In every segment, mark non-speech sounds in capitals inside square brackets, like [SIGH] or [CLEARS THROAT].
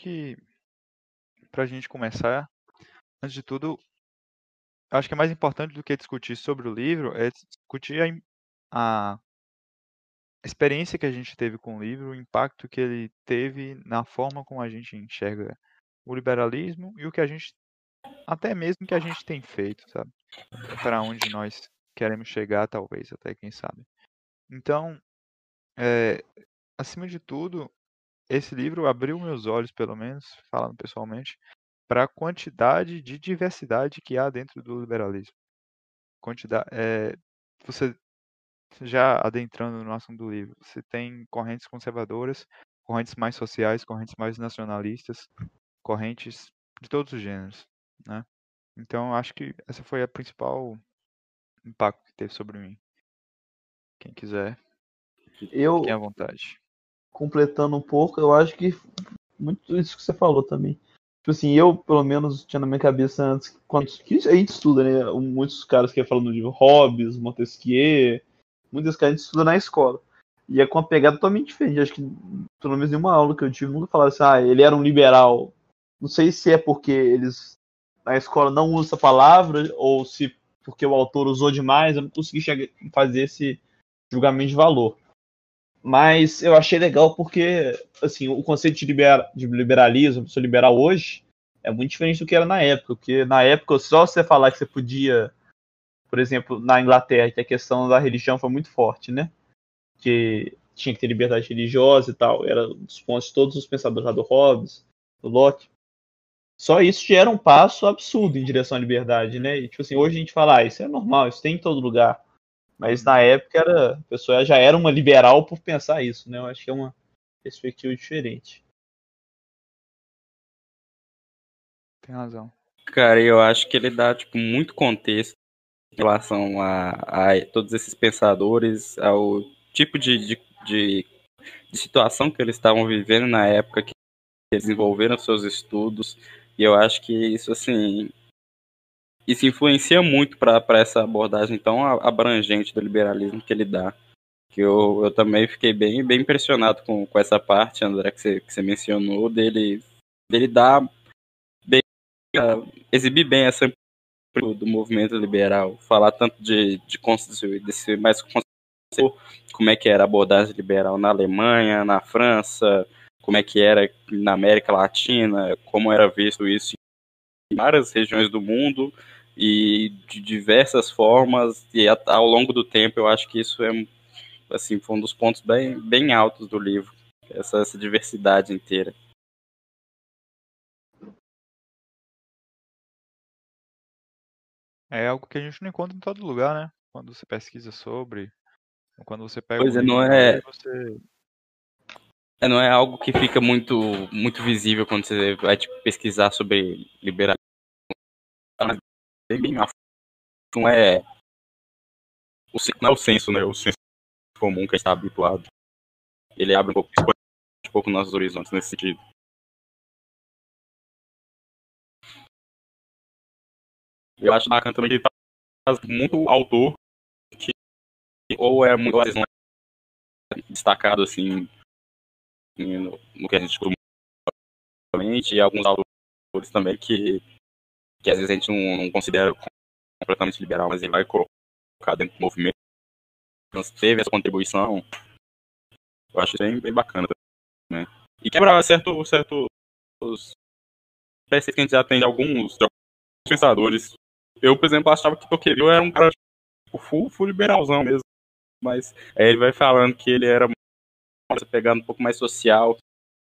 que para a gente começar, antes de tudo, acho que é mais importante do que discutir sobre o livro é discutir a, a experiência que a gente teve com o livro, o impacto que ele teve na forma como a gente enxerga o liberalismo e o que a gente, até mesmo que a gente tem feito, sabe? Para onde nós queremos chegar, talvez, até quem sabe. Então, é, acima de tudo, esse livro abriu meus olhos, pelo menos, falando pessoalmente, para a quantidade de diversidade que há dentro do liberalismo. Quantidade, é, você já adentrando no assunto do livro, você tem correntes conservadoras, correntes mais sociais, correntes mais nacionalistas, correntes de todos os gêneros, né? Então, acho que essa foi a principal impacto que teve sobre mim. Quem quiser, eu fiquem à vontade. Completando um pouco, eu acho que muito isso que você falou também. Tipo assim, eu, pelo menos, tinha na minha cabeça antes, quando que a gente estuda, né? Muitos caras que falam no livro Hobbes, Montesquieu, muitos caras a gente estuda na escola. E é com uma pegada totalmente diferente. Acho que, pelo menos, nenhuma aula que eu tive nunca falaram assim, ah, ele era um liberal. Não sei se é porque eles na escola não usam essa palavra, ou se porque o autor usou demais, eu não consegui chegar, fazer esse julgamento de valor. Mas eu achei legal porque, assim, o conceito de, libera, de liberalismo, pessoa liberal hoje, é muito diferente do que era na época. Porque na época, só você falar que você podia, por exemplo, na Inglaterra, que a questão da religião foi muito forte, né? Que tinha que ter liberdade religiosa e tal. Era um dos pontos de todos os pensadores lá do Hobbes, do Locke. Só isso já era um passo absurdo em direção à liberdade, né? E, tipo assim, hoje a gente fala, ah, isso é normal, isso tem em todo lugar. Mas na época era, a pessoa já era uma liberal por pensar isso, né? Eu acho que é uma perspectiva diferente. Tem razão. Cara, eu acho que ele dá tipo muito contexto em relação a, a todos esses pensadores, ao tipo de, de, de, de situação que eles estavam vivendo na época que desenvolveram seus estudos. E eu acho que isso assim isso influencia muito para essa abordagem tão abrangente do liberalismo que ele dá. Que eu, eu também fiquei bem, bem impressionado com, com essa parte, André, que você, que você mencionou, dele, dele dar bem, uh, exibir bem essa do movimento liberal, falar tanto de, de, de desse mais como é que era a abordagem liberal na Alemanha, na França, como é que era na América Latina, como era visto isso várias regiões do mundo e de diversas formas e ao longo do tempo eu acho que isso é assim foi um dos pontos bem, bem altos do livro essa, essa diversidade inteira. É algo que a gente não encontra em todo lugar né? Quando você pesquisa sobre quando você pega pois um é, não é você... é não é algo que fica muito muito visível quando você vai tipo, pesquisar sobre liberalismo bem não é o, não é o senso, né? O senso comum que a gente está habituado. Ele abre um pouco, um pouco nossos horizontes nesse sentido. Eu acho bacana também que ele faz muito autor que ou é muito não é destacado assim no, no que a gente costuma e alguns autores também que que às vezes a gente não, não considera completamente liberal, mas ele vai colocar dentro do movimento. Então, teve essa contribuição, eu acho bem, bem bacana também. E quebra certo, certos espécies que a gente já tem de alguns, de alguns pensadores. Eu, por exemplo, achava que Tocqueville era um cara tipo, full, full liberalzão mesmo. Mas aí ele vai falando que ele era pegando um pouco mais social,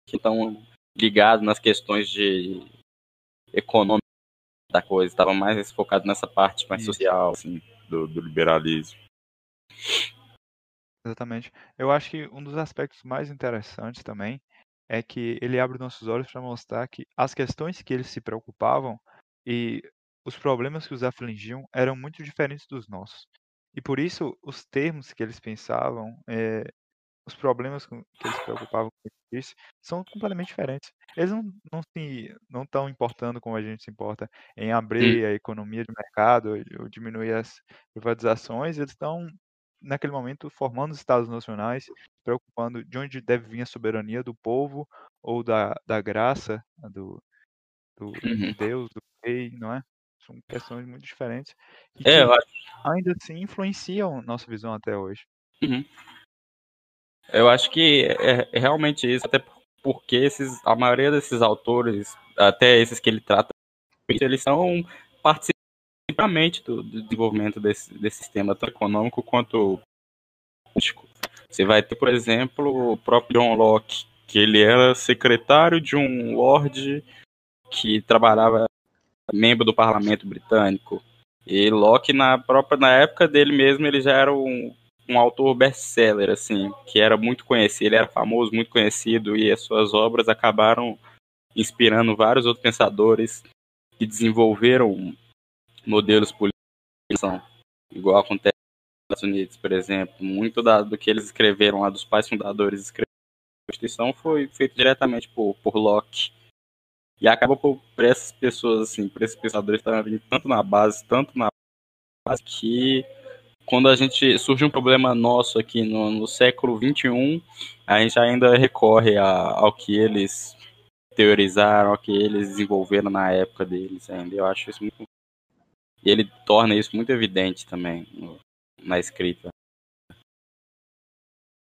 que estão ligados nas questões de econômica da coisa, estava mais focado nessa parte mais Isso. social, assim, do, do liberalismo. Exatamente. Eu acho que um dos aspectos mais interessantes também é que ele abre nossos olhos para mostrar que as questões que eles se preocupavam e os problemas que os afligiam eram muito diferentes dos nossos. E por isso, os termos que eles pensavam, é, os problemas que eles se preocupavam com isso são completamente diferentes. Eles não não se não estão importando como a gente se importa em abrir a economia de mercado ou diminuir as privatizações, eles estão naquele momento, formando os estados nacionais, preocupando de onde deve vir a soberania do povo ou da, da graça do, do, Uhum. de Deus, do rei, não é? São questões muito diferentes e É, eu que acho, ainda assim influenciam nossa visão até hoje. Eu acho que é, é realmente isso, até porque esses, a maioria desses autores, até esses que ele trata, eles são participantes do, do desenvolvimento desse, desse sistema, tanto econômico quanto político. Você vai ter, por exemplo, o próprio John Locke, que ele era secretário de um lord que trabalhava membro do parlamento britânico. E Locke, na própria na época dele mesmo, ele já era um, um autor best-seller, assim, que era muito conhecido, ele era famoso, muito conhecido, e as suas obras acabaram inspirando vários outros pensadores que desenvolveram modelos políticos, igual acontece nos Estados Unidos, por exemplo. Muito da, do que eles escreveram lá, dos pais fundadores escreveram a Constituição, foi feito diretamente por, por Locke. E acaba por, por essas pessoas, assim, por esses pensadores estarem tanto na base, tanto na base, que quando a gente surge um problema nosso aqui no, no século XXI, a gente ainda recorre a, ao que eles teorizaram, ao que eles desenvolveram na época deles ainda. Eu acho isso muito. E ele torna isso muito evidente também no, na escrita.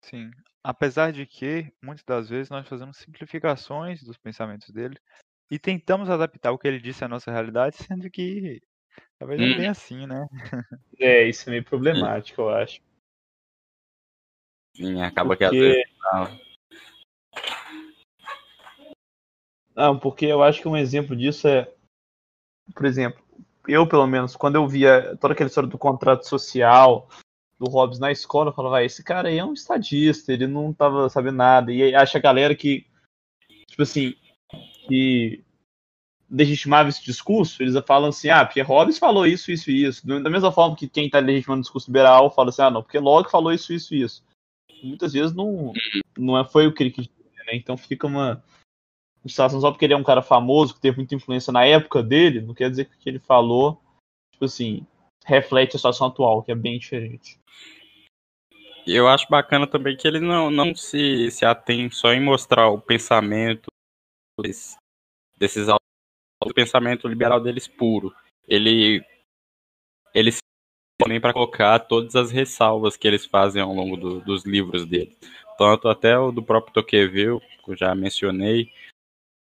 Sim. Apesar de que, muitas das vezes, nós fazemos simplificações dos pensamentos dele e tentamos adaptar o que ele disse à nossa realidade, sendo que talvez não é Hum. bem assim, né? É, isso é meio problemático, eu acho. Sim, acaba que às Porque- vezes. não. Não, porque eu acho que um exemplo disso é, por exemplo, eu pelo menos, quando eu via toda aquela história do contrato social do Hobbes na escola, eu falava, ah, esse cara aí é um estadista, ele não tava sabendo nada. E aí acha a galera que, tipo assim, que legitimava esse discurso, eles falam assim, ah, porque Hobbes falou isso, isso e isso. Da mesma forma que quem tá legitimando o discurso liberal fala assim, ah, não, porque Locke falou isso, isso e isso. Muitas vezes não, não é- foi o que ele dizer, né? Então fica uma situação só porque ele é um cara famoso, que teve muita influência na época dele, não quer dizer que o que ele falou, tipo assim, reflete a situação atual, que é bem diferente. Eu acho bacana também que ele não, não se, se atém só em mostrar o pensamento desses autores, o pensamento liberal deles puro. Ele, ele se também para colocar todas as ressalvas que eles fazem ao longo do- dos livros dele. Tanto até o do próprio Tocqueville, que eu já mencionei,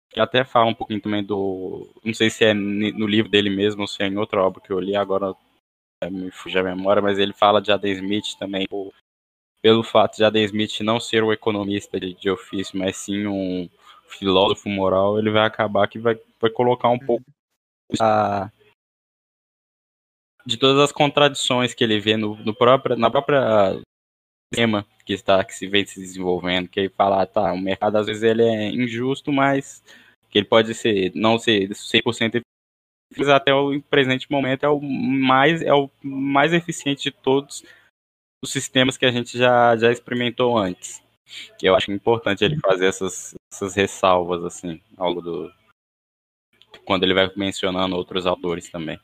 que até fala um pouquinho também do. Não sei se é no livro dele mesmo ou se é em outra obra que eu li, agora me fugiu a memória, mas ele fala de Adam Smith também, pelo fato de Adam Smith não ser um economista de, de ofício, mas sim um filósofo moral, ele vai acabar que vai, vai colocar um pouco a, de todas as contradições que ele vê no, no próprio, na própria tema que está que se vem se desenvolvendo, que ele fala, ah, tá, o mercado às vezes ele é injusto, mas que ele pode ser não ser 100% eficiente, até o presente momento é o mais é o mais eficiente de todos os sistemas que a gente já já experimentou antes. Que eu acho importante ele fazer essas, essas ressalvas assim ao longo do quando ele vai mencionando outros autores também.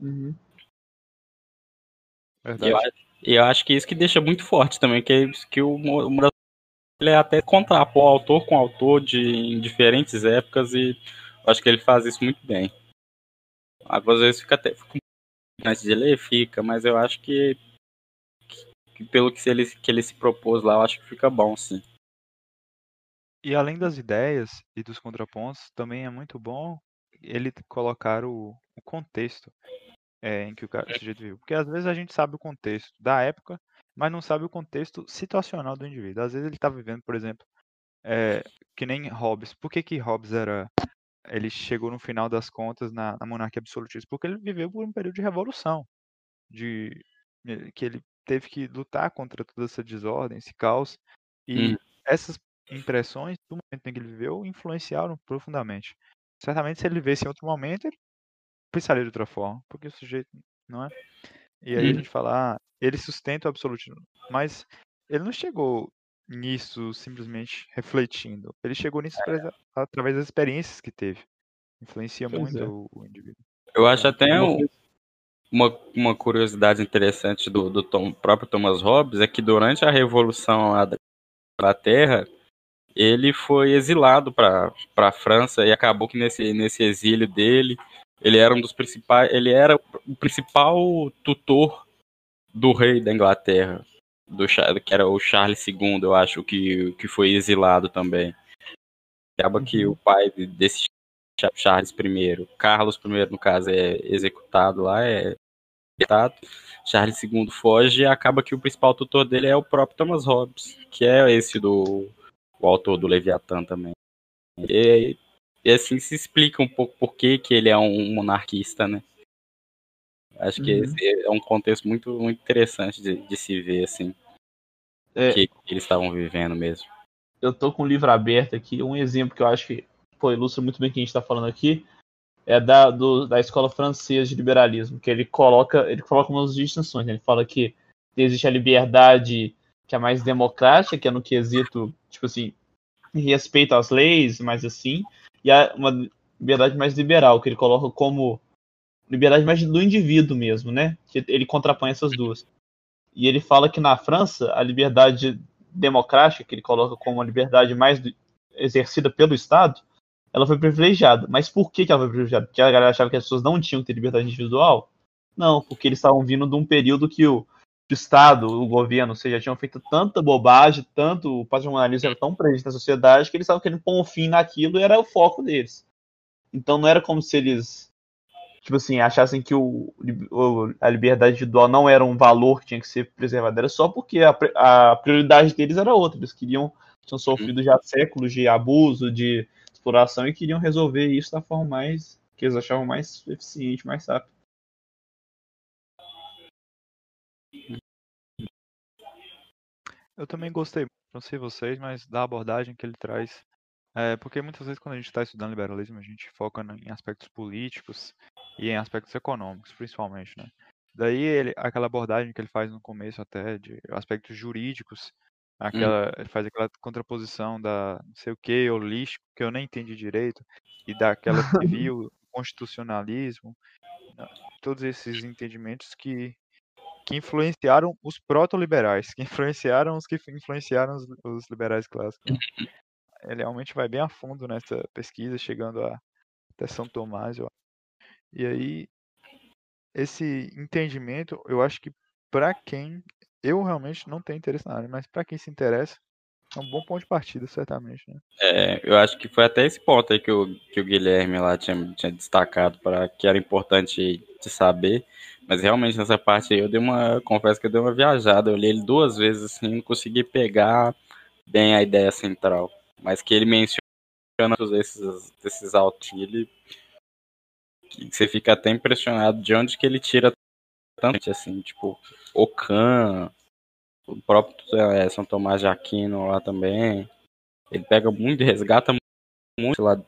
Uhum. E eu, acho- eu acho que isso que deixa muito forte também, que, que o, ele é até contrapor autor com autor de, em diferentes épocas e eu acho que ele faz isso muito bem. Algumas vezes fica até fica antes de ler, fica, mas eu acho que, que pelo que ele, que ele se propôs lá, eu acho que fica bom, sim. E além das ideias e dos contrapontos, também é muito bom ele colocar o, o contexto é, em que o, cara, o sujeito vive. Porque às vezes a gente sabe o contexto da época, mas não sabe o contexto situacional do indivíduo. Às vezes ele está vivendo, por exemplo, é, que nem Hobbes. Por que, que Hobbes era. Ele chegou no final das contas na, na monarquia absolutista? Porque ele viveu por um período de revolução. De, eh, que ele teve que lutar contra toda essa desordem, esse caos. E Hum. essas impressões do momento em que ele viveu influenciaram profundamente. Certamente, se ele vivesse em outro momento, ele pensaria de outra forma, porque o sujeito, não é? E aí a Hum. gente fala, ah, ele sustenta o absolutismo, mas ele não chegou nisso simplesmente refletindo. Ele chegou nisso presa- através das experiências que teve. Influencia Pois muito é. o, indivíduo. Eu acho até Uma um, uma, uma curiosidade interessante do, do Tom, próprio Thomas Hobbes é que durante a Revolução lá da Inglaterra, ele foi exilado para a França e acabou que nesse, nesse exílio dele, ele era um dos principais, ele era o principal tutor do rei da Inglaterra, do que era o Charles II, eu acho que que foi exilado também. Acaba uhum. que o pai desse Charles I, Carlos I no caso é executado lá, é Charles II foge e acaba que o principal tutor dele é o próprio Thomas Hobbes, que é esse do o autor do Leviatã também. E, e assim se explica um pouco por que, que ele é um monarquista, né? Acho que uhum. esse é um contexto muito, muito interessante de, de se ver, assim, é, que, que eles estavam vivendo mesmo. Eu tô com o livro aberto aqui, um exemplo que eu acho que pô, ilustra muito bem o que a gente está falando aqui, é da, do, da escola francesa de liberalismo, que ele coloca, ele coloca umas distinções, né? ele fala que existe a liberdade que é mais democrática, que é no quesito, tipo assim, respeito às leis, mais assim, e há uma liberdade mais liberal, que ele coloca como liberdade mais do indivíduo mesmo, né? Que ele contrapõe essas duas. E ele fala que na França a liberdade democrática, que ele coloca como a liberdade mais exercida pelo Estado, ela foi privilegiada. Mas por que, que ela foi privilegiada? Porque a galera achava que as pessoas não tinham que ter liberdade individual? Não, porque eles estavam vindo de um período que o, o Estado, o governo, ou seja, tinham feito tanta bobagem, tanto o patrimonialismo era tão presente na sociedade que eles estavam querendo pôr um fim naquilo e era o foco deles. Então não era como se eles, tipo assim, achassem que o, o a liberdade individual não era um valor que tinha que ser preservado, era só porque a, a prioridade deles era outra. Eles queriam, tinham sofrido já séculos de abuso, de exploração e queriam resolver isso da forma mais que eles achavam mais eficiente, mais rápido. Eu também gostei, não sei vocês, mas da abordagem que ele traz. É, porque muitas vezes quando a gente está estudando liberalismo, a gente foca em aspectos políticos e em aspectos econômicos, principalmente, né? Daí ele, aquela abordagem que ele faz no começo até de aspectos jurídicos, aquela, hum. ele faz aquela contraposição da não sei o que, holístico, que eu nem entendi direito, e daquela civil, [LAUGHS] constitucionalismo, né? todos esses entendimentos que que influenciaram os proto-liberais, que influenciaram os que influenciaram os, os liberais clássicos. Né? Uhum. Ele realmente vai bem a fundo nessa pesquisa, chegando a, até São Tomás. Ó. E aí, esse entendimento, eu acho que para quem. Eu realmente não tenho interesse na área, mas para quem se interessa, é um bom ponto de partida, certamente. Né? É, eu acho que foi até esse ponto aí que o, que o Guilherme lá tinha, tinha destacado para que era importante de saber. Mas realmente nessa parte aí eu dei uma. Confesso que eu dei uma viajada. Eu li ele duas vezes assim, não consegui pegar bem a ideia central. Mas que ele menciona esses, esses auxílios que você fica até impressionado de onde que ele tira tanto assim, tipo, Ocan, o próprio é, São Tomás de Aquino lá também. Ele pega muito, resgata muito lá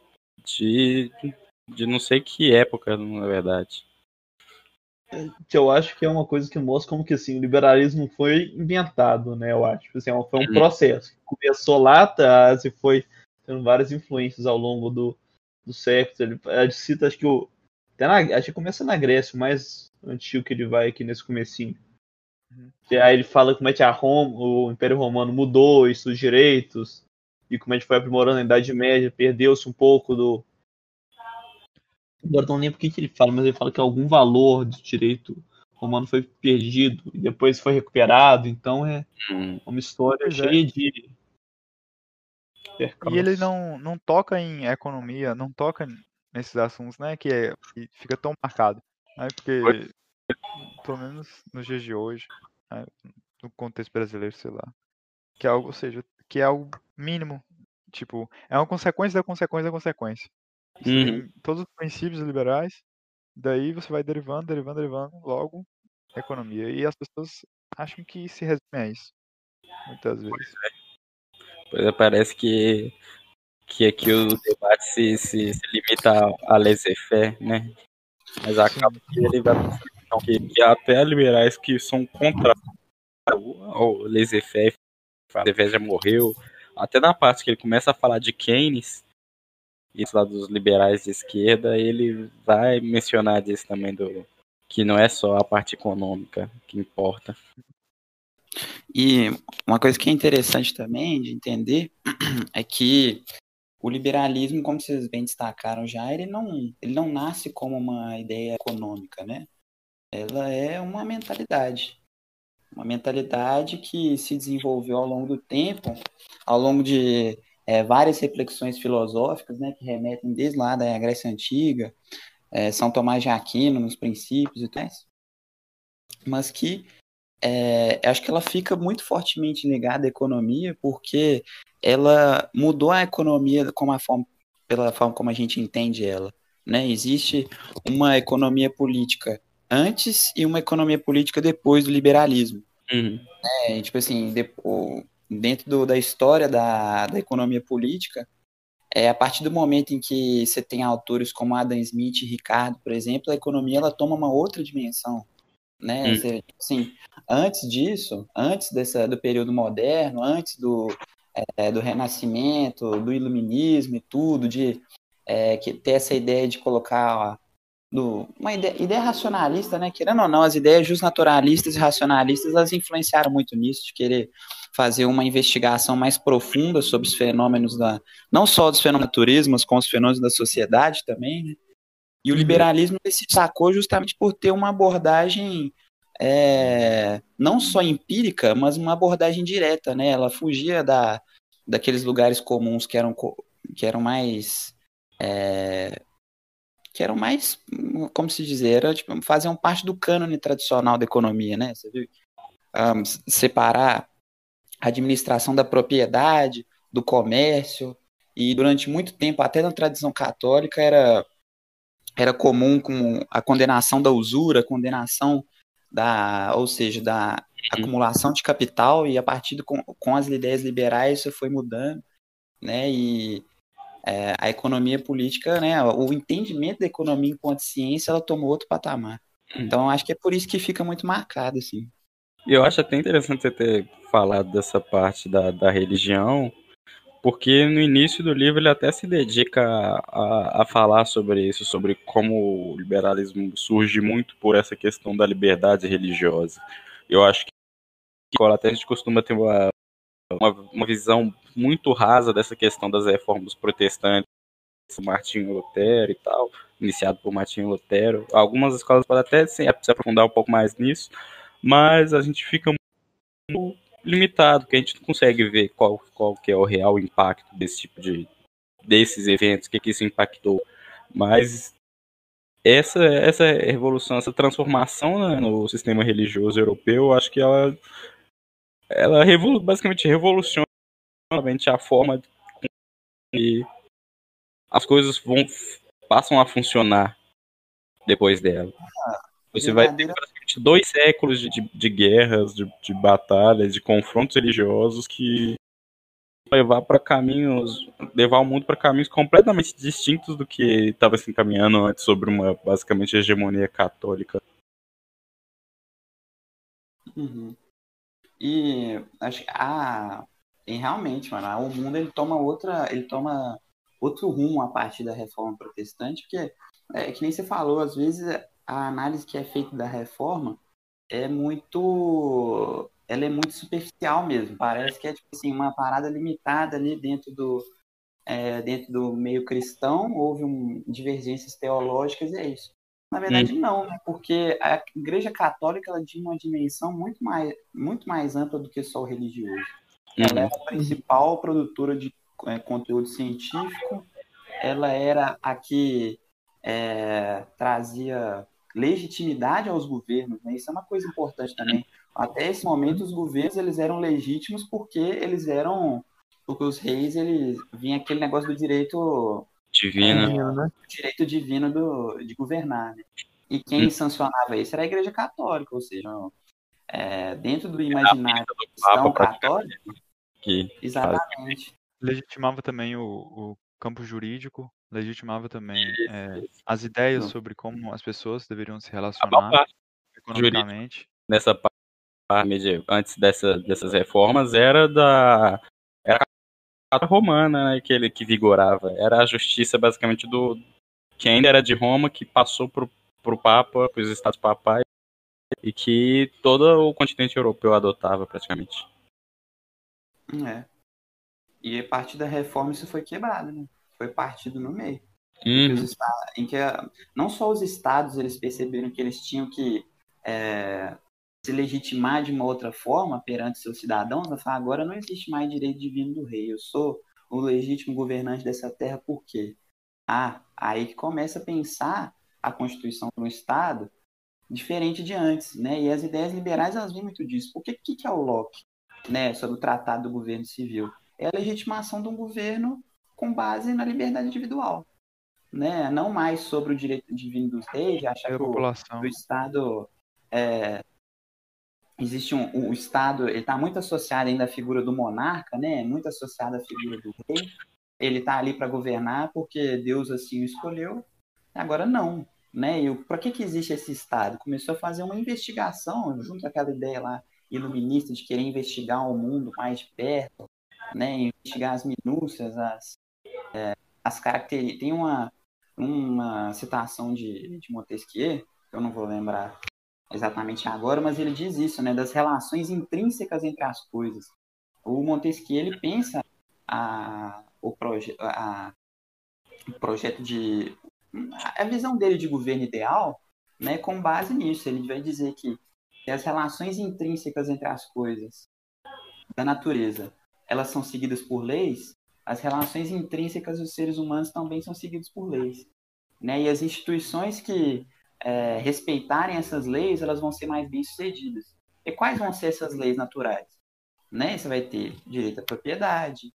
de, de não sei que época, na verdade. Que eu acho que é uma coisa que mostra como que assim, o liberalismo foi inventado, né? Eu acho. Assim, é foi um uhum. processo. Começou lá atrás e foi tendo várias influências ao longo do, do século. Ele cita, acho que o. Até na, acho que começa na Grécia, o mais antigo que ele vai aqui nesse comecinho. Uhum. E aí ele fala como é que a Roma, o Império Romano mudou isso, os direitos, e como a gente foi aprimorando a Idade Média, perdeu-se um pouco do. Agora não lembro o que, que ele fala, mas ele fala que algum valor de direito romano foi perdido e depois foi recuperado, então é hum. uma história pois é. cheia é. de. E ele não, não toca em economia, não toca nesses assuntos, né? Que, é, que fica tão marcado. Porque pelo menos nos dias de hoje, né, no contexto brasileiro, sei lá, que é algo, ou seja, que é algo mínimo, tipo, é uma consequência da consequência da consequência. Uhum. todos os princípios liberais, daí você vai derivando, derivando, derivando, logo economia. E as pessoas acham que se resume a isso, muitas vezes. Pois é, parece que, que aqui o debate se, se, se limita a laissez-faire, né? Mas acaba que ele vai que, que até liberais que são contra o laissez-faire, o já morreu, até na parte que ele começa a falar de Keynes, isso lá dos liberais de esquerda, ele vai mencionar disso também do, que não é só a parte econômica que importa. E uma coisa que é interessante também de entender [CLEARS THROAT] é que o liberalismo, como vocês bem destacaram já, ele não, ele não nasce como uma ideia econômica, né? Ela é uma mentalidade. Uma mentalidade que se desenvolveu ao longo do tempo, ao longo de é, várias reflexões filosóficas, né, que remetem desde lá da Grécia Antiga, é, São Tomás de Aquino, nos princípios e mais, mas que é, acho que ela fica muito fortemente ligada à economia, porque ela mudou a economia como a forma, pela forma como a gente entende ela. Né? Existe uma economia política antes e uma economia política depois do liberalismo. Uhum. É, tipo assim, depois, dentro do, da história da, da economia política, é, a partir do momento em que você tem autores como Adam Smith e Ricardo, por exemplo, a economia ela toma uma outra dimensão. Né? Hum. Assim, antes disso, antes dessa, do período moderno, antes do, é, do renascimento, do iluminismo e tudo, de é, que ter essa ideia de colocar do, uma ideia, ideia, racionalista, né? Querendo ou não, as ideias justnaturalistas e racionalistas elas influenciaram muito nisso, de querer fazer uma investigação mais profunda sobre os fenômenos da. não só dos fenômenos da natureza, mas com os fenômenos da sociedade também, né? E o uhum. liberalismo se destacou justamente por ter uma abordagem é, não só empírica, mas uma abordagem direta, né? Ela fugia da, daqueles lugares comuns que eram, que eram mais é, que eram mais, como se dizer, era, tipo, faziam parte do cânone tradicional da economia, né? Você viu? Um, separar a administração da propriedade, do comércio, e durante muito tempo, até na tradição católica, era, era comum com a condenação da usura, a condenação da, ou seja, da uhum. acumulação de capital, e a partir do, com, com as ideias liberais isso foi mudando, né? E é, a economia política, né, o entendimento da economia enquanto ciência, ela tomou outro patamar. Hum. Então, acho que é por isso que fica muito marcado, assim. E eu acho até interessante você ter falado dessa parte da, da religião, porque no início do livro ele até se dedica a, a, falar sobre isso, sobre como o liberalismo surge muito por essa questão da liberdade religiosa. Eu acho que a gente costuma ter uma, uma, uma visão muito rasa dessa questão das reformas protestantes, Martinho Lutero e tal, iniciado por Martinho Lutero. Algumas escolas podem até se aprofundar um pouco mais nisso, mas a gente fica limitado, porque a gente não consegue ver qual, qual que é o real impacto desse tipo de desses eventos, o que, que isso impactou. Mas essa, essa revolução, essa transformação né, no sistema religioso europeu, acho que ela ela revolu basicamente revoluciona a forma que as coisas vão passam a funcionar depois dela. Você vai ter praticamente dois séculos de, de, de guerras, de, de, batalhas, de confrontos religiosos que levar para caminhos, levar o mundo para caminhos completamente distintos do que estava se encaminhando antes sobre uma basicamente hegemonia católica. Uhum. E acho que ah, e realmente, mano, o mundo ele toma outra, ele toma outro rumo a partir da reforma protestante, porque é que nem você falou, às vezes a análise que é feita da reforma é muito ela é muito superficial mesmo. Parece que é tipo assim, uma parada limitada ali dentro do é, dentro do meio cristão, houve um, divergências teológicas e é isso. Na verdade, hum. não, né? Porque a Igreja Católica ela tinha uma dimensão muito mais, muito mais ampla do que só o religioso. Ela era a principal produtora de é, conteúdo científico, ela era a que é, trazia legitimidade aos governos, né? Isso é uma coisa importante também. Até esse momento, os governos eles eram legítimos porque eles eram porque os reis eles vinha aquele negócio do direito divino, né? direito divino do, de governar. Né? E quem hum. sancionava isso era a Igreja Católica, ou seja, é, dentro do imaginário cristão católico. Que exatamente. Legitimava também o, o campo jurídico, legitimava também é, as ideias Não. sobre como as pessoas deveriam se relacionar economicamente. Nessa parte, antes dessa, dessas reformas, era da era a romana né, que ele que vigorava. Era a justiça basicamente do que ainda era de Roma que passou para pro Papa, para os estados papais, e que todo o continente europeu adotava praticamente. É. E a partir da reforma isso foi quebrado, né? Foi partido no meio. Uhum. Em que não só os estados eles perceberam que eles tinham que é, se legitimar de uma outra forma perante seus cidadãos, a falar, agora não existe mais direito divino do rei, eu sou o legítimo governante dessa terra, por quê? Ah, aí que começa a pensar a constituição do Estado diferente de antes, né? E as ideias liberais elas vêm muito disso. O que, que, que é o Locke, né? Sobre o Tratado do Governo Civil? É a legitimação de um governo com base na liberdade individual, né? Não mais sobre o direito divino dos reis, achar que o, o Estado é, existe um o Estado, ele está muito associado ainda à figura do monarca, né? Muito associado à figura do rei. Ele está ali para governar porque Deus assim o escolheu. Agora não, né? E para que que existe esse Estado? Começou a fazer uma investigação junto àquela ideia lá iluminista de querer investigar o mundo mais de perto, né? Investigar as minúcias, as é, as características. Tem uma uma citação de, de Montesquieu, eu não vou lembrar exatamente agora, mas ele diz isso, né, das relações intrínsecas entre as coisas. O Montesquieu ele pensa a, o, proje a, o projeto de a visão dele de governo ideal, né, com base nisso. Ele vai dizer que as relações intrínsecas entre as coisas da natureza, elas são seguidas por leis, as relações intrínsecas dos seres humanos também são seguidas por leis. Né? E as instituições que é, respeitarem essas leis, elas vão ser mais bem sucedidas. E quais vão ser essas leis naturais? Né? Você vai ter direito à propriedade,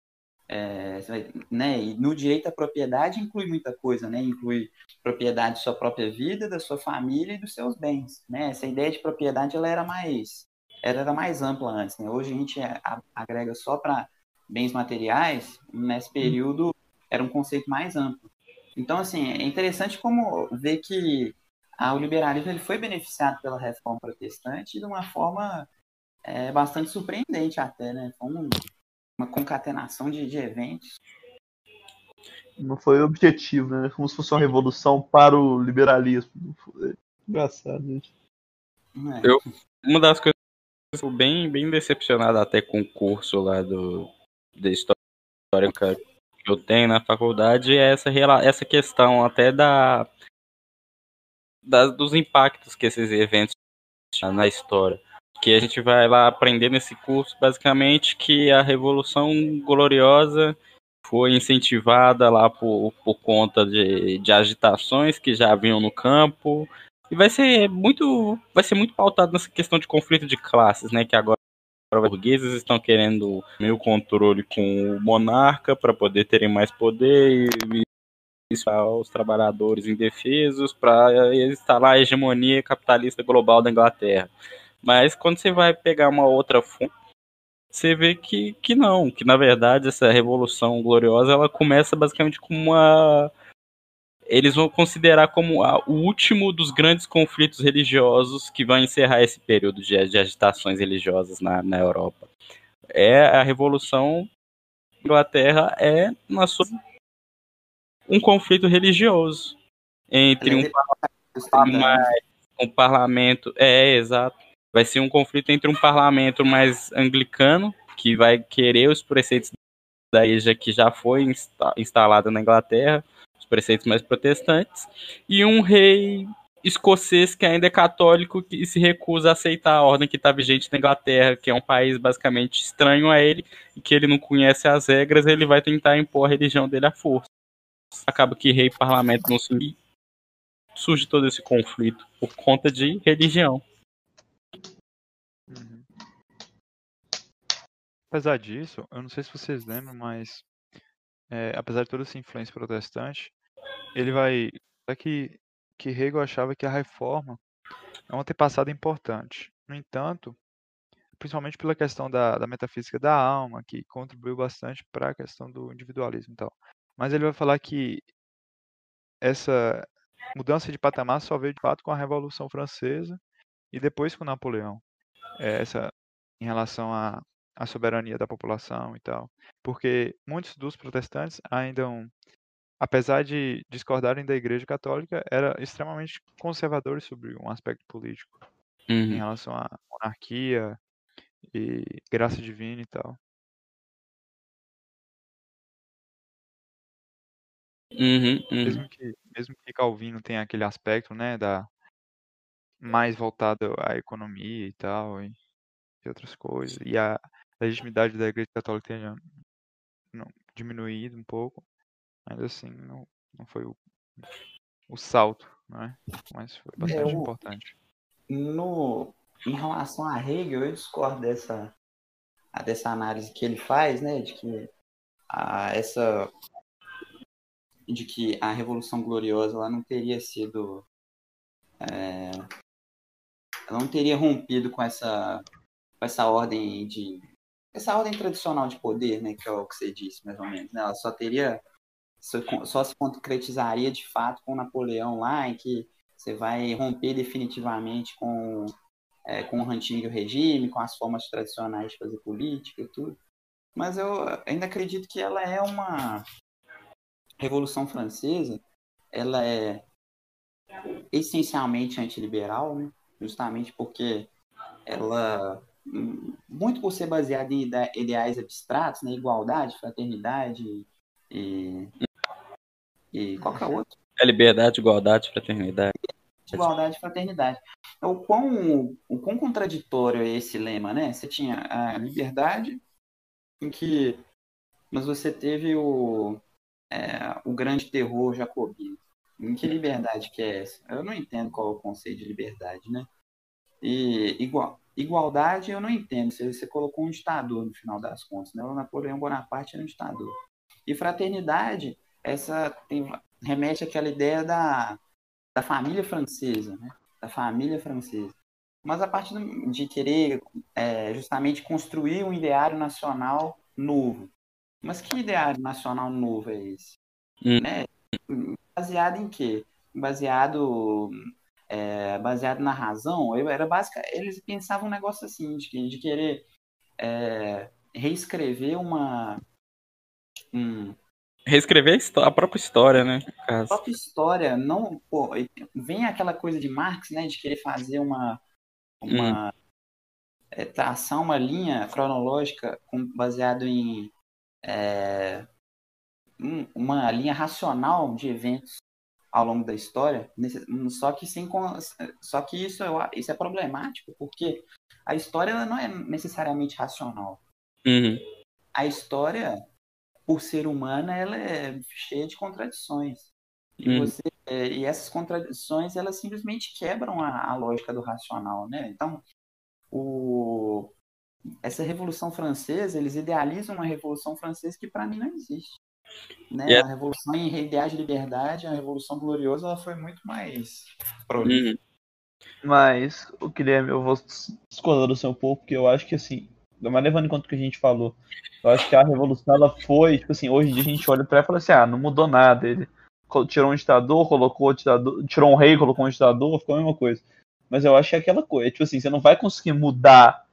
é, vai, né? E no direito à propriedade inclui muita coisa, né? Inclui propriedade de sua própria vida, da sua família e dos seus bens, né? Essa ideia de propriedade ela era mais era mais ampla antes, né? Hoje a gente agrega só para bens materiais, nesse período era um conceito mais amplo. Então, assim, é interessante como ver que ah, o liberalismo ele foi beneficiado pela reforma protestante de uma forma é, bastante surpreendente até, né? Foi uma concatenação de, de eventos. Não foi objetivo, né? Como se fosse uma revolução para o liberalismo. Engraçado, gente. É. Eu, uma das coisas que eu fico bem, bem decepcionado até com o curso lá do, da história que eu tenho na faculdade é essa, essa questão até da das, dos impactos que esses eventos na história. Que a gente vai lá aprender nesse curso, basicamente, que a Revolução Gloriosa foi incentivada lá por, por conta de, de agitações que já haviam no campo. E vai ser muito vai ser muito pautado nessa questão de conflito de classes, né? Que agora os burgueses estão querendo meio controle com o monarca para poder terem mais poder e, os trabalhadores indefesos para instalar a hegemonia capitalista global da Inglaterra. Mas quando você vai pegar uma outra fonte, você vê que, que não, que na verdade essa revolução gloriosa ela começa basicamente com uma eles vão considerar como a, o último dos grandes conflitos religiosos que vai encerrar esse período de, de agitações religiosas na, na Europa. É a revolução Inglaterra é na sua um conflito religioso entre um, um parlamento. É, exato. Vai ser um conflito entre um parlamento mais anglicano, que vai querer os preceitos da igreja que já foi insta instalada na Inglaterra, preceitos mais protestantes, e um rei escocês que ainda é católico e se recusa a aceitar a ordem que está vigente na Inglaterra, que é um país basicamente estranho a ele e que ele não conhece as regras, ele vai tentar impor a religião dele à força acaba que rei e parlamento não se surge todo esse conflito por conta de religião. Uhum. Apesar disso, eu não sei se vocês lembram, mas é, apesar de toda essa influência protestante, ele vai. É que, que Hegel achava que a reforma é um antepassado importante. No entanto, principalmente pela questão da, da metafísica da alma, que contribuiu bastante para a questão do individualismo e tal. Mas ele vai falar que essa mudança de patamar só veio de fato com a Revolução Francesa e depois com Napoleão. É, essa em relação à, à soberania da população e tal. Porque muitos dos protestantes ainda apesar de discordarem da Igreja Católica, eram extremamente conservadores sobre um aspecto político em Uhum. relação à monarquia e graça divina e tal. Uhum, uhum. Mesmo que, mesmo que Calvino tenha aquele aspecto, né, da mais voltado à economia e tal, e, e outras coisas, e a legitimidade da Igreja Católica tenha não, diminuído um pouco, ainda assim não, não foi o, o salto, né? Mas foi bastante o- importante. No, em relação a Hegel, eu discordo dessa, dessa análise que ele faz, né, de que a, essa de que a Revolução Gloriosa ela não teria sido é, ela não teria rompido com essa com essa ordem de essa ordem tradicional de poder, né, que é o que você disse, mais ou menos, né? Ela só teria só, se concretizaria de fato com Napoleão lá, em que você vai romper definitivamente com é, com o antigo regime, com as formas tradicionais de fazer política e tudo. Mas eu ainda acredito que ela é uma Revolução Francesa, ela é essencialmente antiliberal, né? justamente porque ela, hum, muito por ser baseada em ide- ideais abstratos, né? igualdade, fraternidade e, e qualquer outro, É liberdade, igualdade, fraternidade. igualdade e fraternidade. Então, O quão, o quão contraditório é esse lema, né? Você tinha a liberdade, em que, mas você teve o, é, o grande terror jacobino. Em que liberdade que é essa? Eu não entendo qual é o conceito de liberdade, né? E igual, igualdade eu não entendo. Você, você colocou um ditador no final das contas, né? O Napoleão Bonaparte era um ditador. E fraternidade, essa tem, remete àquela ideia da, da família francesa, né? Da família francesa. Mas a partir de querer é, justamente construir um ideário nacional novo. Mas que ideário nacional novo é esse? Hum. Né? Baseado em quê? Baseado é, baseado na razão. Eu era básica. Eles pensavam um negócio assim de, de querer é, reescrever uma um, Reescrever a, própria história, né? a própria história. Não, pô, vem aquela coisa de Marx, né, de querer fazer uma uma é, traçar uma linha cronológica com, baseado em é, um- uma linha racional de eventos ao longo da história, só que sem só que isso, a- isso é problemático porque a história não é necessariamente racional. Uhum. A história, por ser humana, ela é cheia de contradições. E, Hum. você, é, e essas contradições, elas simplesmente quebram a, a lógica do racional, né? Então, o, essa Revolução Francesa, eles idealizam uma Revolução Francesa que para mim não existe. Né? E é- A Revolução em ideais de liberdade, a Revolução Gloriosa, ela foi muito mais prolífica. Uhum. Mas, o Guilherme, eu vou discordar do seu um pouco, porque eu acho que assim, mas levando em conta o que a gente falou, eu acho que a revolução ela foi, tipo assim, hoje em dia a gente olha pra ela e fala assim, ah, não mudou nada. Ele tirou um ditador, colocou ditador, tirou um rei, colocou um ditador, ficou a mesma coisa. Mas eu acho que é aquela coisa, tipo assim, você não vai conseguir mudar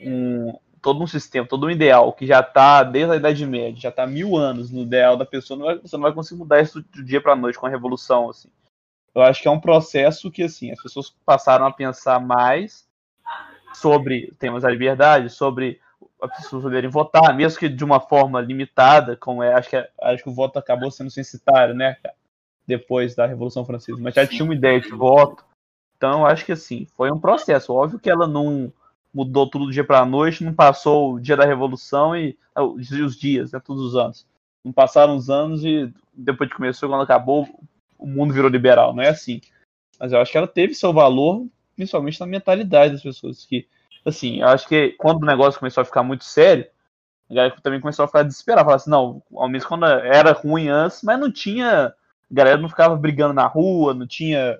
um, todo um sistema, todo um ideal que já tá desde a Idade Média, já tá mil anos no ideal da pessoa, não vai- você não vai conseguir mudar isso do dia pra noite com a revolução, assim. Eu acho que é um processo que, assim, as pessoas passaram a pensar mais sobre temas da liberdade, sobre as pessoas poderem votar, mesmo que de uma forma limitada, como é, acho que, acho que o voto acabou sendo censitário, né, cara, depois da Revolução Francesa, mas já tinha uma ideia de voto, então acho que, assim, foi um processo, óbvio que ela não mudou tudo do dia para a noite, não passou o dia da Revolução e ah, os os dias, né, todos os anos, não passaram os anos e depois que começou, quando acabou, o mundo virou liberal, não é assim, mas eu acho que ela teve seu valor, principalmente na mentalidade das pessoas, que assim, eu acho que quando o negócio começou a ficar muito sério, a galera também começou a ficar desesperada, falar assim, não, ao menos quando era ruim antes, mas não tinha, a galera não ficava brigando na rua, não tinha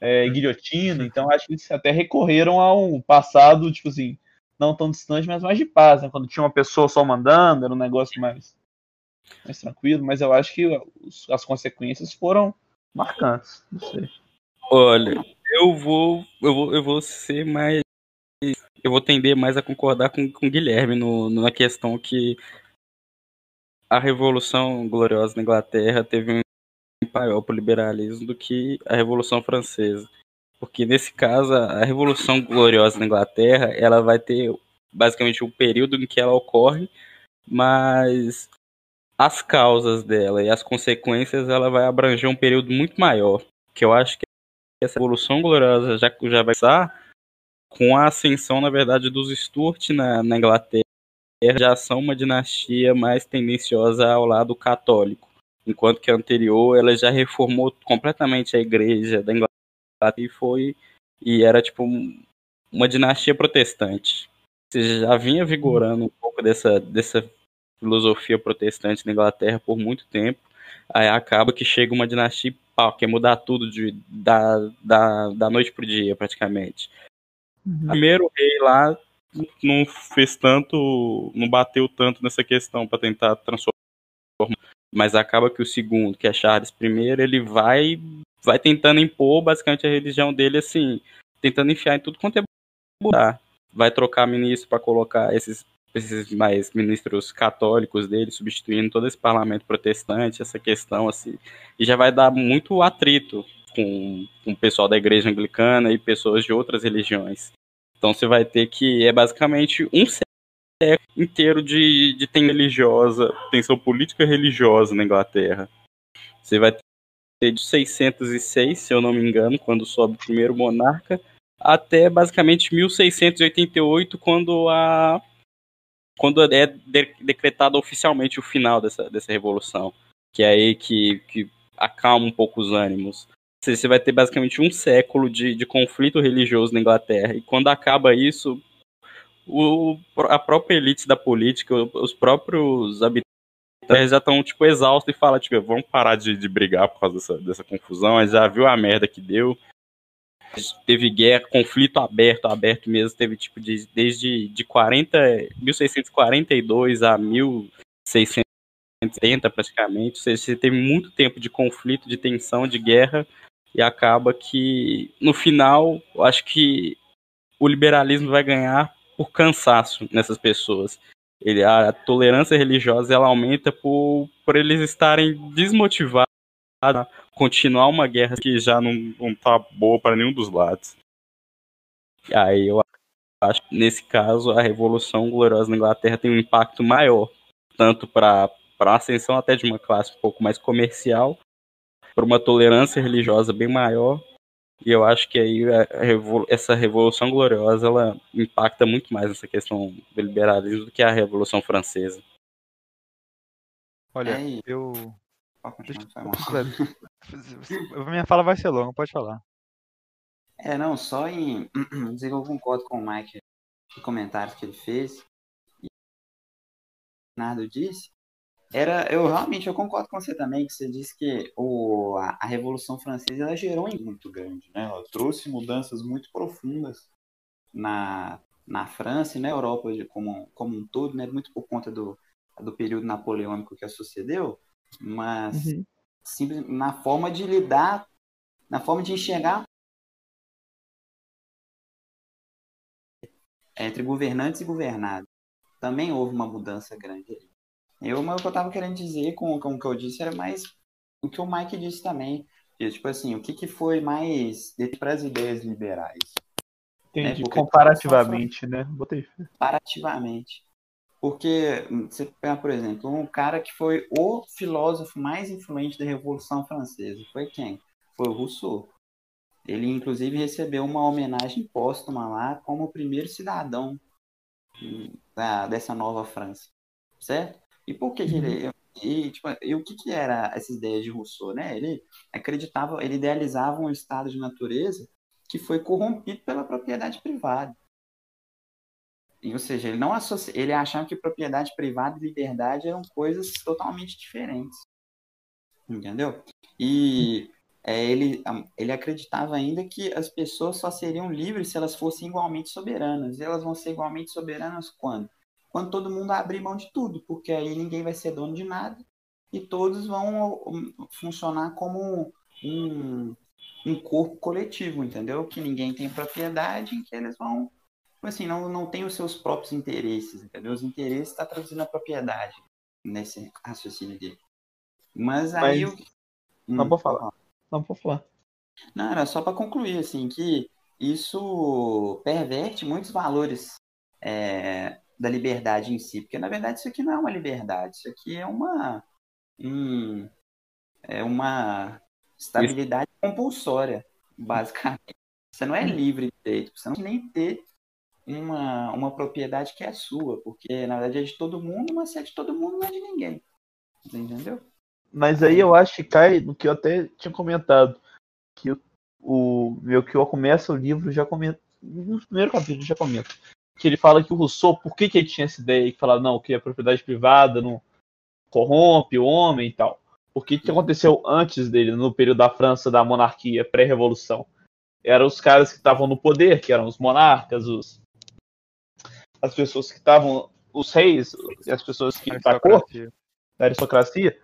é, guilhotina, então acho que eles até recorreram a um passado, tipo assim, não tão distante, mas mais de paz, né? Quando tinha uma pessoa só mandando, era um negócio mais, mais tranquilo, mas eu acho que as consequências foram marcantes, não sei. Olha, eu vou, eu vou, eu vou ser mais, eu vou tender mais a concordar com, com o Guilherme no, na questão que a Revolução Gloriosa na Inglaterra teve um maior para o liberalismo do que a Revolução Francesa. Porque nesse caso, a Revolução Gloriosa na Inglaterra, ela vai ter basicamente o um período em que ela ocorre, mas as causas dela e as consequências ela vai abranger um período muito maior. Que eu acho que essa Revolução Gloriosa já, já vai estar com a ascensão, na verdade, dos Stuart na, na Inglaterra, já são uma dinastia mais tendenciosa ao lado católico, enquanto que a anterior ela já reformou completamente a igreja da Inglaterra e foi e era tipo uma dinastia protestante. Já vinha vigorando um pouco dessa, dessa filosofia protestante na Inglaterra por muito tempo. Aí acaba que chega uma dinastia pau, quer mudar tudo de, da, da, da noite pro dia, praticamente. Uhum. Primeiro rei lá não fez tanto, não bateu tanto nessa questão para tentar transformar, mas acaba que o segundo, que é Charles I, ele vai vai tentando impor basicamente a religião dele assim, tentando enfiar em tudo quanto é mudar. Vai trocar ministro para colocar esses esses mais ministros católicos dele, substituindo todo esse parlamento protestante, essa questão assim, e já vai dar muito atrito com, com o pessoal da igreja anglicana e pessoas de outras religiões. Então você vai ter que é basicamente um século inteiro de, de tensão religiosa, tensão política religiosa na Inglaterra. Você vai ter de 606, se eu não me engano, quando sobe o primeiro monarca, até basicamente 1688, quando a quando é de, decretado oficialmente o final dessa, dessa revolução, que é aí que, que acalma um pouco os ânimos você vai ter basicamente um século de, de conflito religioso na Inglaterra. E quando acaba isso, o, a própria elite da política, os próprios habitantes já estão tipo exaustos e falam tipo vamos parar de, de brigar por causa dessa, dessa confusão já viu a merda que deu teve guerra conflito aberto aberto mesmo teve tipo de, desde de 40 1642 a 1670 praticamente ou seja, você teve muito tempo de conflito de tensão de guerra e acaba que no final eu acho que o liberalismo vai ganhar por cansaço nessas pessoas. Ele, a tolerância religiosa ela aumenta por, por eles estarem desmotivados continuar uma guerra que já não, não tá boa para nenhum dos lados. E aí eu acho que nesse caso a Revolução Gloriosa na Inglaterra tem um impacto maior, tanto para a ascensão até de uma classe um pouco mais comercial, por uma tolerância religiosa bem maior. E eu acho que aí revol essa Revolução Gloriosa ela impacta muito mais nessa questão do liberalismo do que a Revolução Francesa. Olha, eu. [LAUGHS] Minha fala vai ser longa, pode falar. É, não, só em [CLEARS THROAT] dizer que eu concordo com o Mike no comentários que ele fez. E Nada disse era, eu realmente eu concordo com você também que você disse que o, a, a Revolução Francesa ela gerou um muito grande, né? Ela trouxe mudanças muito profundas na, na França e na Europa como, como um todo, né? Muito por conta do, do período napoleônico que sucedeu, mas uhum. Simples, na forma de lidar, na forma de enxergar entre governantes e governados. Também houve uma mudança grande. Eu, mas o que eu tava querendo dizer com, com o que eu disse era mais o que o Mike disse também. Tipo assim, o que, que foi mais para as ideias liberais? Entendi, né? comparativamente, né? Botei. Comparativamente. Porque, você pega, por exemplo, um cara que foi o filósofo mais influente da Revolução Francesa. Foi quem? Foi o Rousseau. Ele, inclusive, recebeu uma homenagem póstuma lá como o primeiro cidadão hum, da, dessa nova França. Certo? E por que, que ele. Uhum. E, tipo, e o que, que era essa ideia de Rousseau, né? Ele acreditava, ele idealizava um estado de natureza que foi corrompido pela propriedade privada. E, ou seja, ele não associa, ele achava que propriedade privada e liberdade eram coisas totalmente diferentes. Entendeu? E é, ele, ele acreditava ainda que as pessoas só seriam livres se elas fossem igualmente soberanas. E elas vão ser igualmente soberanas quando? quando todo mundo abrir mão de tudo, porque aí ninguém vai ser dono de nada e todos vão funcionar como um, um corpo coletivo, entendeu? Que ninguém tem propriedade, em que eles vão, assim, não, não tem os seus próprios interesses, entendeu? Os interesses está traduzindo a propriedade nesse raciocínio dele. Mas aí Mas... Não Hum, pode falar. Não pode falar. Não, era só para concluir, assim, que isso perverte muitos valores é, da liberdade em si, porque na verdade isso aqui não é uma liberdade, isso aqui é uma, um- é uma estabilidade compulsória, basicamente. Você não é livre de direito, você não tem nem ter uma, uma propriedade que é sua, porque na verdade é de todo mundo, mas se é de todo mundo não é de ninguém. Você entendeu? Mas aí eu acho que cai no que eu até tinha comentado. Que o, meu que eu começo o livro já comenta. No primeiro capítulo já comenta. Que ele fala que o Rousseau, por que, que ele tinha essa ideia? Que falava, não, que a propriedade privada não corrompe o homem e tal. O que aconteceu antes dele, no período da França, da monarquia, pré-revolução? Eram os caras que estavam no poder, que eram os monarcas, os, as pessoas que estavam, os reis, e as pessoas que da corte, Aristocracia. da aristocracia,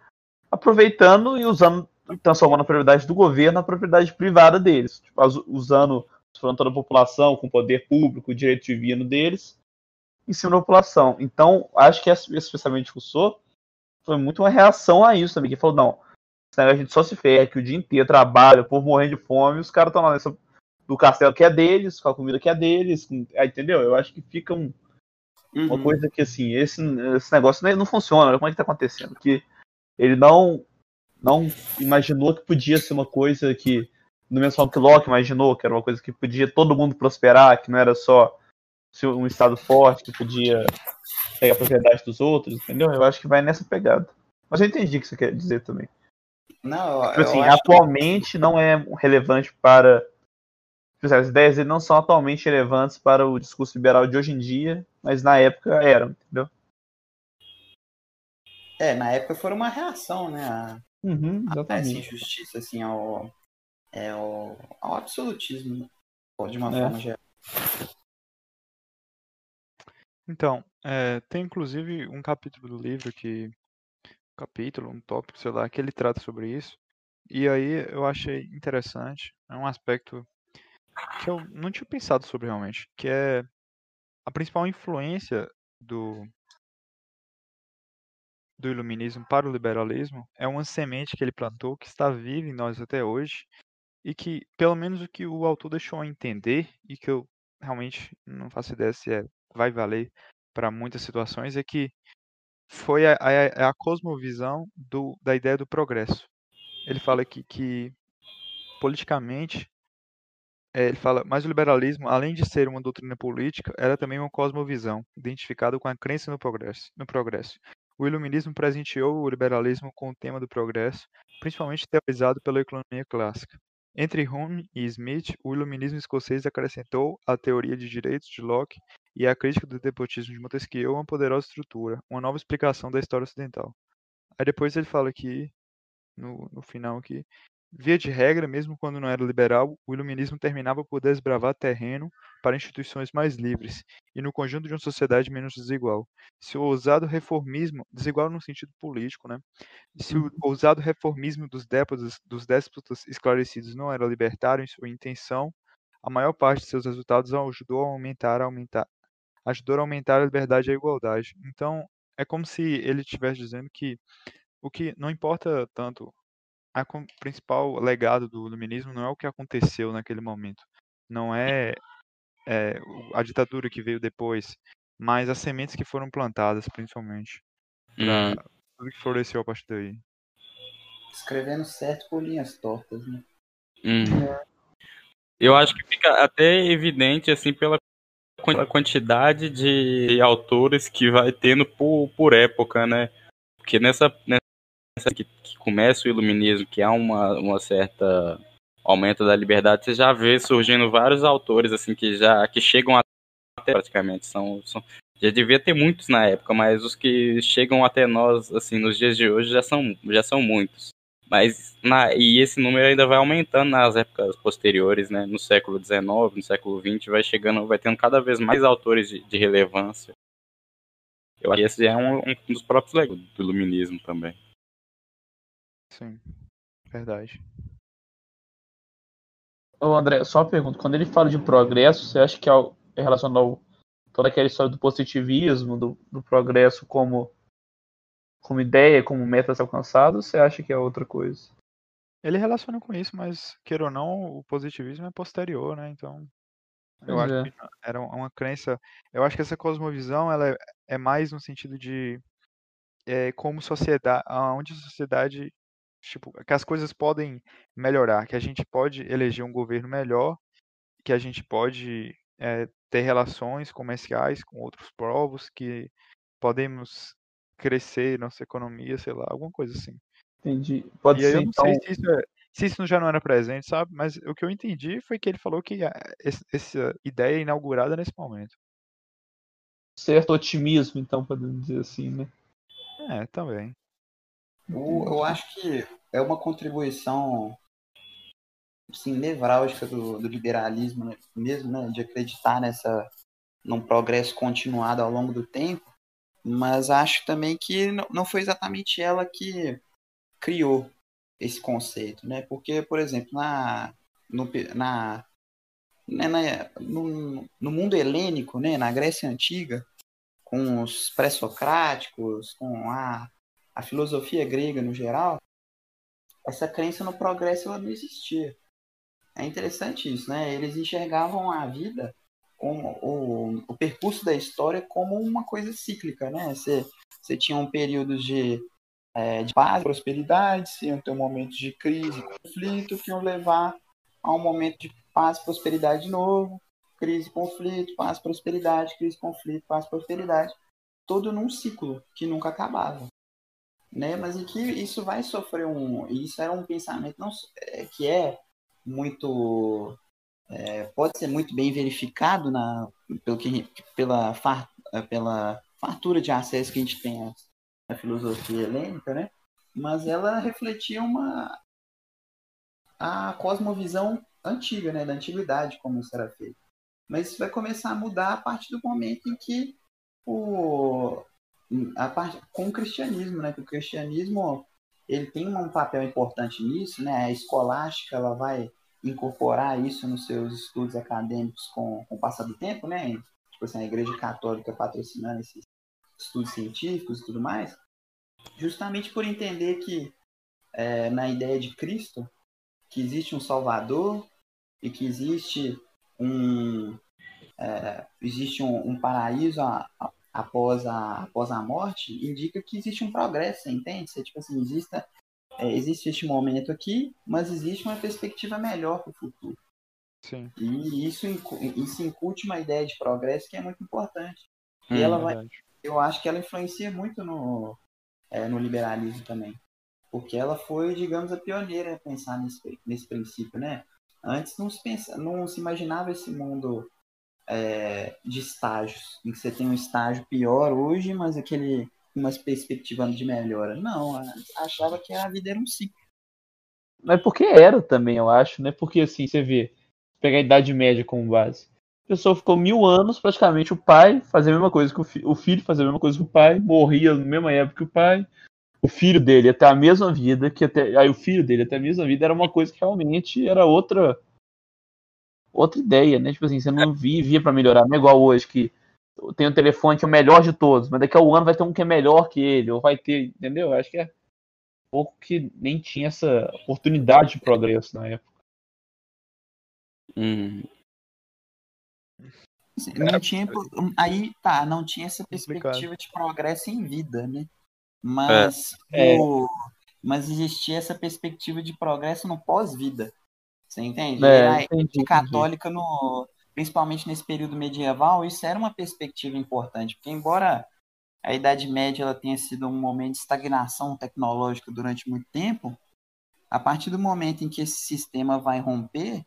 aproveitando e usando, transformando a propriedade do governo na propriedade privada deles, tipo, usando toda a população com poder público, o direito divino deles, em cima da população. Então, acho que esse especialmente Rousseau foi muito uma reação a isso também, que falou, não, a gente só se ferra, que o dia inteiro trabalha, o povo morrendo de fome, os caras estão lá nessa, do castelo que é deles, com a comida que é deles, com- entendeu? Eu acho que fica um, uma Uhum. coisa que assim, esse, esse negócio não, não funciona. Como é que tá acontecendo? Que ele não não imaginou que podia ser uma coisa que no mesmo forma que Locke imaginou, que era uma coisa que podia todo mundo prosperar, que não era só um estado forte que podia pegar a propriedade dos outros, entendeu? Eu acho que vai nessa pegada. Mas eu entendi o que você quer dizer também. Não, Tipo assim, acho que- atualmente não é relevante para. tipo assim, As ideias dele não são atualmente relevantes para o discurso liberal de hoje em dia, mas na época eram, entendeu? É, na época foi uma reação, né? A, Uhum, a essa injustiça, assim, ao, é, ao, ao absolutismo, de uma É. forma geral. Então, é, tem inclusive um capítulo do livro que. Um capítulo, um tópico, sei lá, que ele trata sobre isso. E aí eu achei interessante. É um aspecto que eu não tinha pensado sobre realmente. Que é a principal influência do, do iluminismo para o liberalismo é uma semente que ele plantou que está viva em nós até hoje e que, pelo menos o que o autor deixou a entender e que eu realmente não faço ideia se é, vai valer para muitas situações, é que foi a, a, a cosmovisão do, da ideia do progresso. Ele fala que, que politicamente, é, ele fala, mas o liberalismo, além de ser uma doutrina política, era também uma cosmovisão, identificada com a crença no progresso. No progresso. O iluminismo presenteou o liberalismo com o tema do progresso, principalmente teorizado pela economia clássica. Entre Hume e Smith, o iluminismo escocês acrescentou à teoria de direitos de Locke e à crítica do despotismo de Montesquieu uma poderosa estrutura, uma nova explicação da história ocidental. Aí depois ele fala aqui, no, no final aqui, via de regra, mesmo quando não era liberal, o iluminismo terminava por desbravar terreno para instituições mais livres e no conjunto de uma sociedade menos desigual. Se o ousado reformismo, desigual no sentido político, né? Se o ousado reformismo dos déspotas, dos déspotas esclarecidos não era libertário em sua intenção, a maior parte de seus resultados ajudou a aumentar, a aumentar, ajudou a aumentar a liberdade e a igualdade. Então, é como se ele estivesse dizendo que o que não importa tanto, a principal legado do iluminismo não é o que aconteceu naquele momento, não é, é, a ditadura que veio depois, mas as sementes que foram plantadas, principalmente, para Hum. tudo que floresceu a partir daí. Escrevendo certo por linhas tortas, né? Hum. Eu acho que fica até evidente, assim, pela quan- pela quantidade de autores que vai tendo por, por época, né? Porque nessa que, que começa o iluminismo, que há uma, uma certa aumento da liberdade, você já vê surgindo vários autores, assim, que já que chegam até praticamente, são, são já devia ter muitos na época, mas os que chegam até nós, assim, nos dias de hoje já são, já são muitos. Mas na, e esse número ainda vai aumentando nas épocas posteriores, né? No século XIX, no século XX, vai chegando, vai tendo cada vez mais autores de, de relevância. Eu acho que esse é um, um dos próprios legos do iluminismo também. Sim, verdade. Ô André, só uma pergunta. Quando ele fala de progresso, você acha que é é relacionado ao toda aquela história do positivismo, do, do progresso como, como ideia, como meta a ser alcançado, ou você acha que é outra coisa? Ele relaciona com isso, mas, queira ou não, o positivismo é posterior, né? Então, eu acho é. que era uma crença. Eu acho que essa cosmovisão ela é, é mais no sentido de é, como sociedade, aonde a sociedade, tipo, que as coisas podem melhorar, que a gente pode eleger um governo melhor, que a gente pode é, ter relações comerciais com outros povos, que podemos crescer nossa economia, sei lá, alguma coisa assim. Entendi. Pode E aí ser eu não então. sei se isso, é- se isso já não era presente, sabe? Mas o que eu entendi foi que ele falou que esse- essa ideia é inaugurada nesse momento. certo otimismo, então, podemos dizer assim, né? É, também. Eu, eu acho que é uma contribuição assim, nevrálgica do, do liberalismo né, mesmo, né, de acreditar nessa num progresso continuado ao longo do tempo, mas acho também que não, não foi exatamente ela que criou esse conceito, né? Porque, por exemplo, na no, na, né, na- no, no mundo helênico, né, na Grécia antiga, com os pré-socráticos, com a, a filosofia grega no geral, essa crença no progresso ela não existia. É interessante isso, né? Eles enxergavam a vida, como o, o percurso da história como uma coisa cíclica, né? Você, você tinha um período de, é, de paz, prosperidade, você ia ter um momento de crise, conflito, que iam levar a um momento de paz, prosperidade de novo, crise, conflito, paz, prosperidade, crise, conflito, paz, prosperidade, todo num ciclo que nunca acabava. Né? Mas que isso vai sofrer um. Isso era um pensamento não, é, que é muito é, pode ser muito bem verificado na pelo que, pela far, pela fartura de acesso que a gente tem à filosofia helênica, né? Mas ela refletia uma a cosmovisão antiga, né, da antiguidade, como isso era feito. Mas isso vai começar a mudar a partir do momento em que o a parte com o cristianismo, né? Que o cristianismo ele tem um papel importante nisso, né? A escolástica ela vai incorporar isso nos seus estudos acadêmicos com, com o passar do tempo, né? Tipo assim, a Igreja Católica patrocinando esses estudos científicos e tudo mais, justamente por entender que é, na ideia de Cristo que existe um Salvador e que existe um é, existe um, um paraíso a, a, após a, após a morte, indica que existe um progresso, entende? Você, tipo assim, exista, é, existe este momento aqui, mas existe uma perspectiva melhor para o futuro. Sim. E isso, isso incute uma ideia de progresso que é muito importante. E Hum, ela vai, eu acho que ela influencia muito no, é, no liberalismo também. Porque ela foi, digamos, a pioneira a pensar nesse, nesse princípio, né? Antes não se, pensa, não se imaginava esse mundo é, de estágios, em que você tem um estágio pior hoje, mas aquele umas perspectivas de melhora. Não, achava que a vida era um ciclo. Mas porque era também, eu acho, né? Porque assim, você vê, pegar a Idade Média como base. A pessoa ficou mil anos, praticamente, o pai fazia a mesma coisa que o, fi o filho fazia a mesma coisa que o pai, morria na mesma época que o pai. O filho dele ter a mesma vida, que até. Aí o filho dele ter a mesma vida, era uma coisa que realmente era outra outra ideia, né? Tipo assim, você não vivia para melhorar, não é igual hoje que tem um telefone que é o melhor de todos, mas daqui a um ano vai ter um que é melhor que ele, ou vai ter, entendeu? Eu acho que é pouco que nem tinha essa oportunidade de progresso na época. Hum. Não tinha, aí tá, não tinha essa Complicado. perspectiva de progresso em vida, né? Mas, É. o- mas existia essa perspectiva de progresso no pós-vida. Você entende? É, a entendi, entendi. católica, no, principalmente nesse período medieval, isso era uma perspectiva importante, porque embora a Idade Média ela tenha sido um momento de estagnação tecnológica durante muito tempo, a partir do momento em que esse sistema vai romper,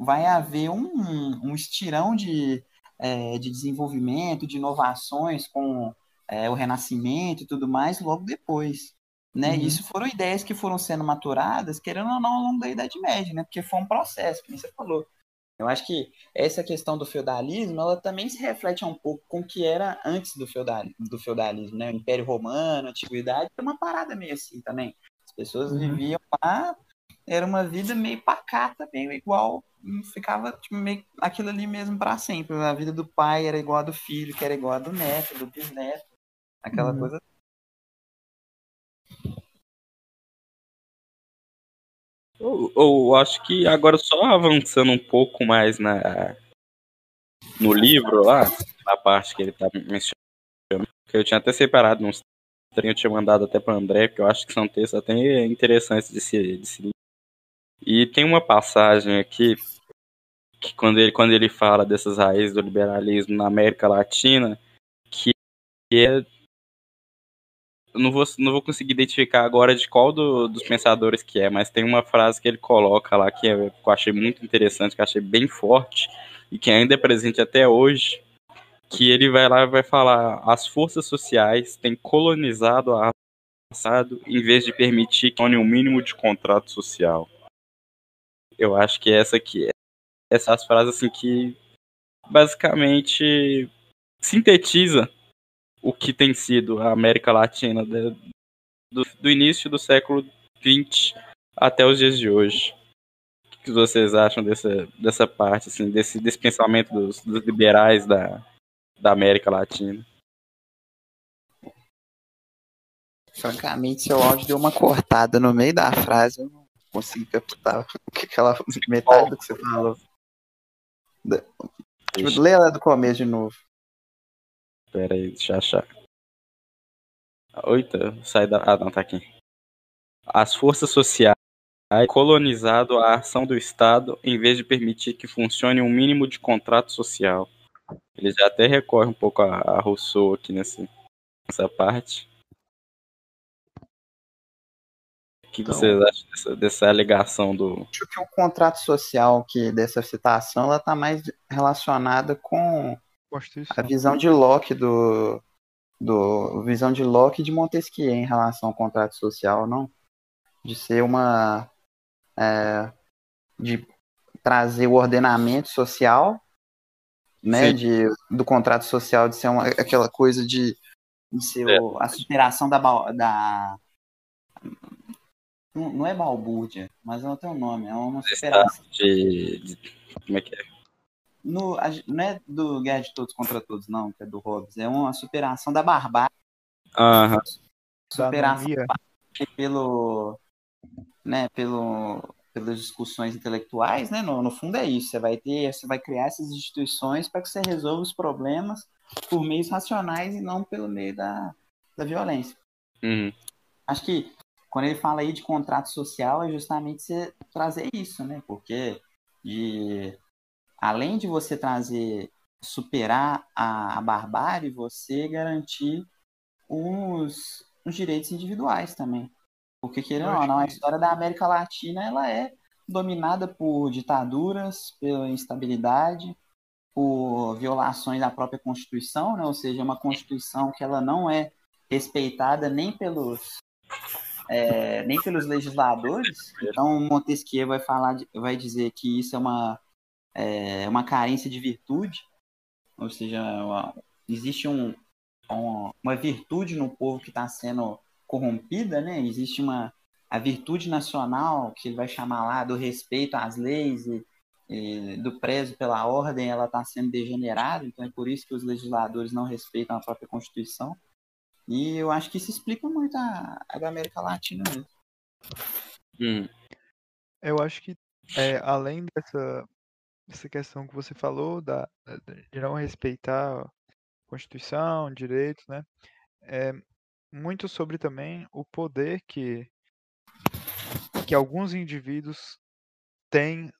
vai haver um, um estirão de, é, de desenvolvimento, de inovações com é, o Renascimento e tudo mais logo depois. Né? Uhum. Isso foram ideias que foram sendo maturadas, querendo ou não, ao longo da Idade Média, né? porque foi um processo, como você falou. Eu acho que essa questão do feudalismo, ela também se reflete um pouco com o que era antes do, feudal, do feudalismo, né? O Império Romano, a Antiguidade, era uma parada meio assim também. As pessoas Uhum. viviam lá, era uma vida meio pacata, meio igual, hum, ficava tipo, meio aquilo ali mesmo para sempre. A vida do pai era igual a do filho, que era igual a do neto, do bisneto, aquela Uhum. coisa Eu, eu acho que agora só avançando um pouco mais na no livro lá, na parte que ele tá mencionando, que eu tinha até separado uns eu tinha mandado até para André, porque eu acho que são textos até interessantes de se, de se E tem uma passagem aqui que quando ele, quando ele fala dessas raízes do liberalismo na América Latina, que é não vou, não vou conseguir identificar agora de qual do, dos pensadores que é, mas tem uma frase que ele coloca lá que, é, que eu achei muito interessante, que eu achei bem forte e que ainda é presente até hoje, que ele vai lá e vai falar as forças sociais têm colonizado a passado em vez de permitir que tenha um mínimo de contrato social. Eu acho que essa aqui essas frases assim que basicamente sintetiza o que tem sido a América Latina do, do início do século XX até os dias de hoje. O que vocês acham dessa, dessa parte, assim, desse, desse pensamento dos, dos liberais da, da América Latina? Francamente, seu áudio deu uma cortada no meio da frase, eu não consegui captar o que aquela metade do que você falou. Lê ela do começo de novo. Pera aí, deixa eu achar. Oita, sai da. Ah, não, tá aqui. As forças sociais colonizado a ação do Estado em vez de permitir que funcione um mínimo de contrato social. Ele já até recorre um pouco a, a Rousseau aqui nesse, nessa parte. O que então, vocês acham dessa, dessa alegação do. Acho que o contrato social que dessa citação ela está mais relacionada com a visão de Locke do, do visão de Locke de Montesquieu em relação ao contrato social, não? De ser uma é, de trazer o ordenamento social, né? De, do contrato social de ser uma, aquela coisa de, de ser é. o, a superação da, da não, não é balbúrdia, mas não tem um nome, é uma superação. De, de, como é que é? No, não é do Guerra de Todos contra Todos, não, que é do Hobbes. É uma superação da barbárie. Uhum. Superação pelo, né, pelo, pelas discussões intelectuais, né? No, no fundo é isso. Você vai ter, você vai criar essas instituições para que você resolva os problemas por meios racionais e não pelo meio da, da violência. Uhum. Acho que quando ele fala aí de contrato social é justamente você trazer isso, né? Porque de além de você trazer, superar a, a barbárie, você garantir os, os direitos individuais também. Porque, querendo ou não, a história da América Latina ela é dominada por ditaduras, pela instabilidade, por violações da própria Constituição, né? ou seja, uma Constituição que ela não é respeitada nem pelos é, nem pelos legisladores. Então, Montesquieu vai falar, vai dizer que isso é uma é, uma carência de virtude, ou seja, uma, existe um, uma, uma virtude no povo que está sendo corrompida, né? Existe uma a virtude nacional que ele vai chamar lá do respeito às leis e, e do preso pela ordem, ela está sendo degenerada, então é por isso que os legisladores não respeitam a própria Constituição. E eu acho que isso explica muito a, a da América Latina mesmo. Hum. Eu acho que é, além dessa essa questão que você falou da, de não respeitar a Constituição, direitos, né? É muito sobre também o poder que que alguns indivíduos têm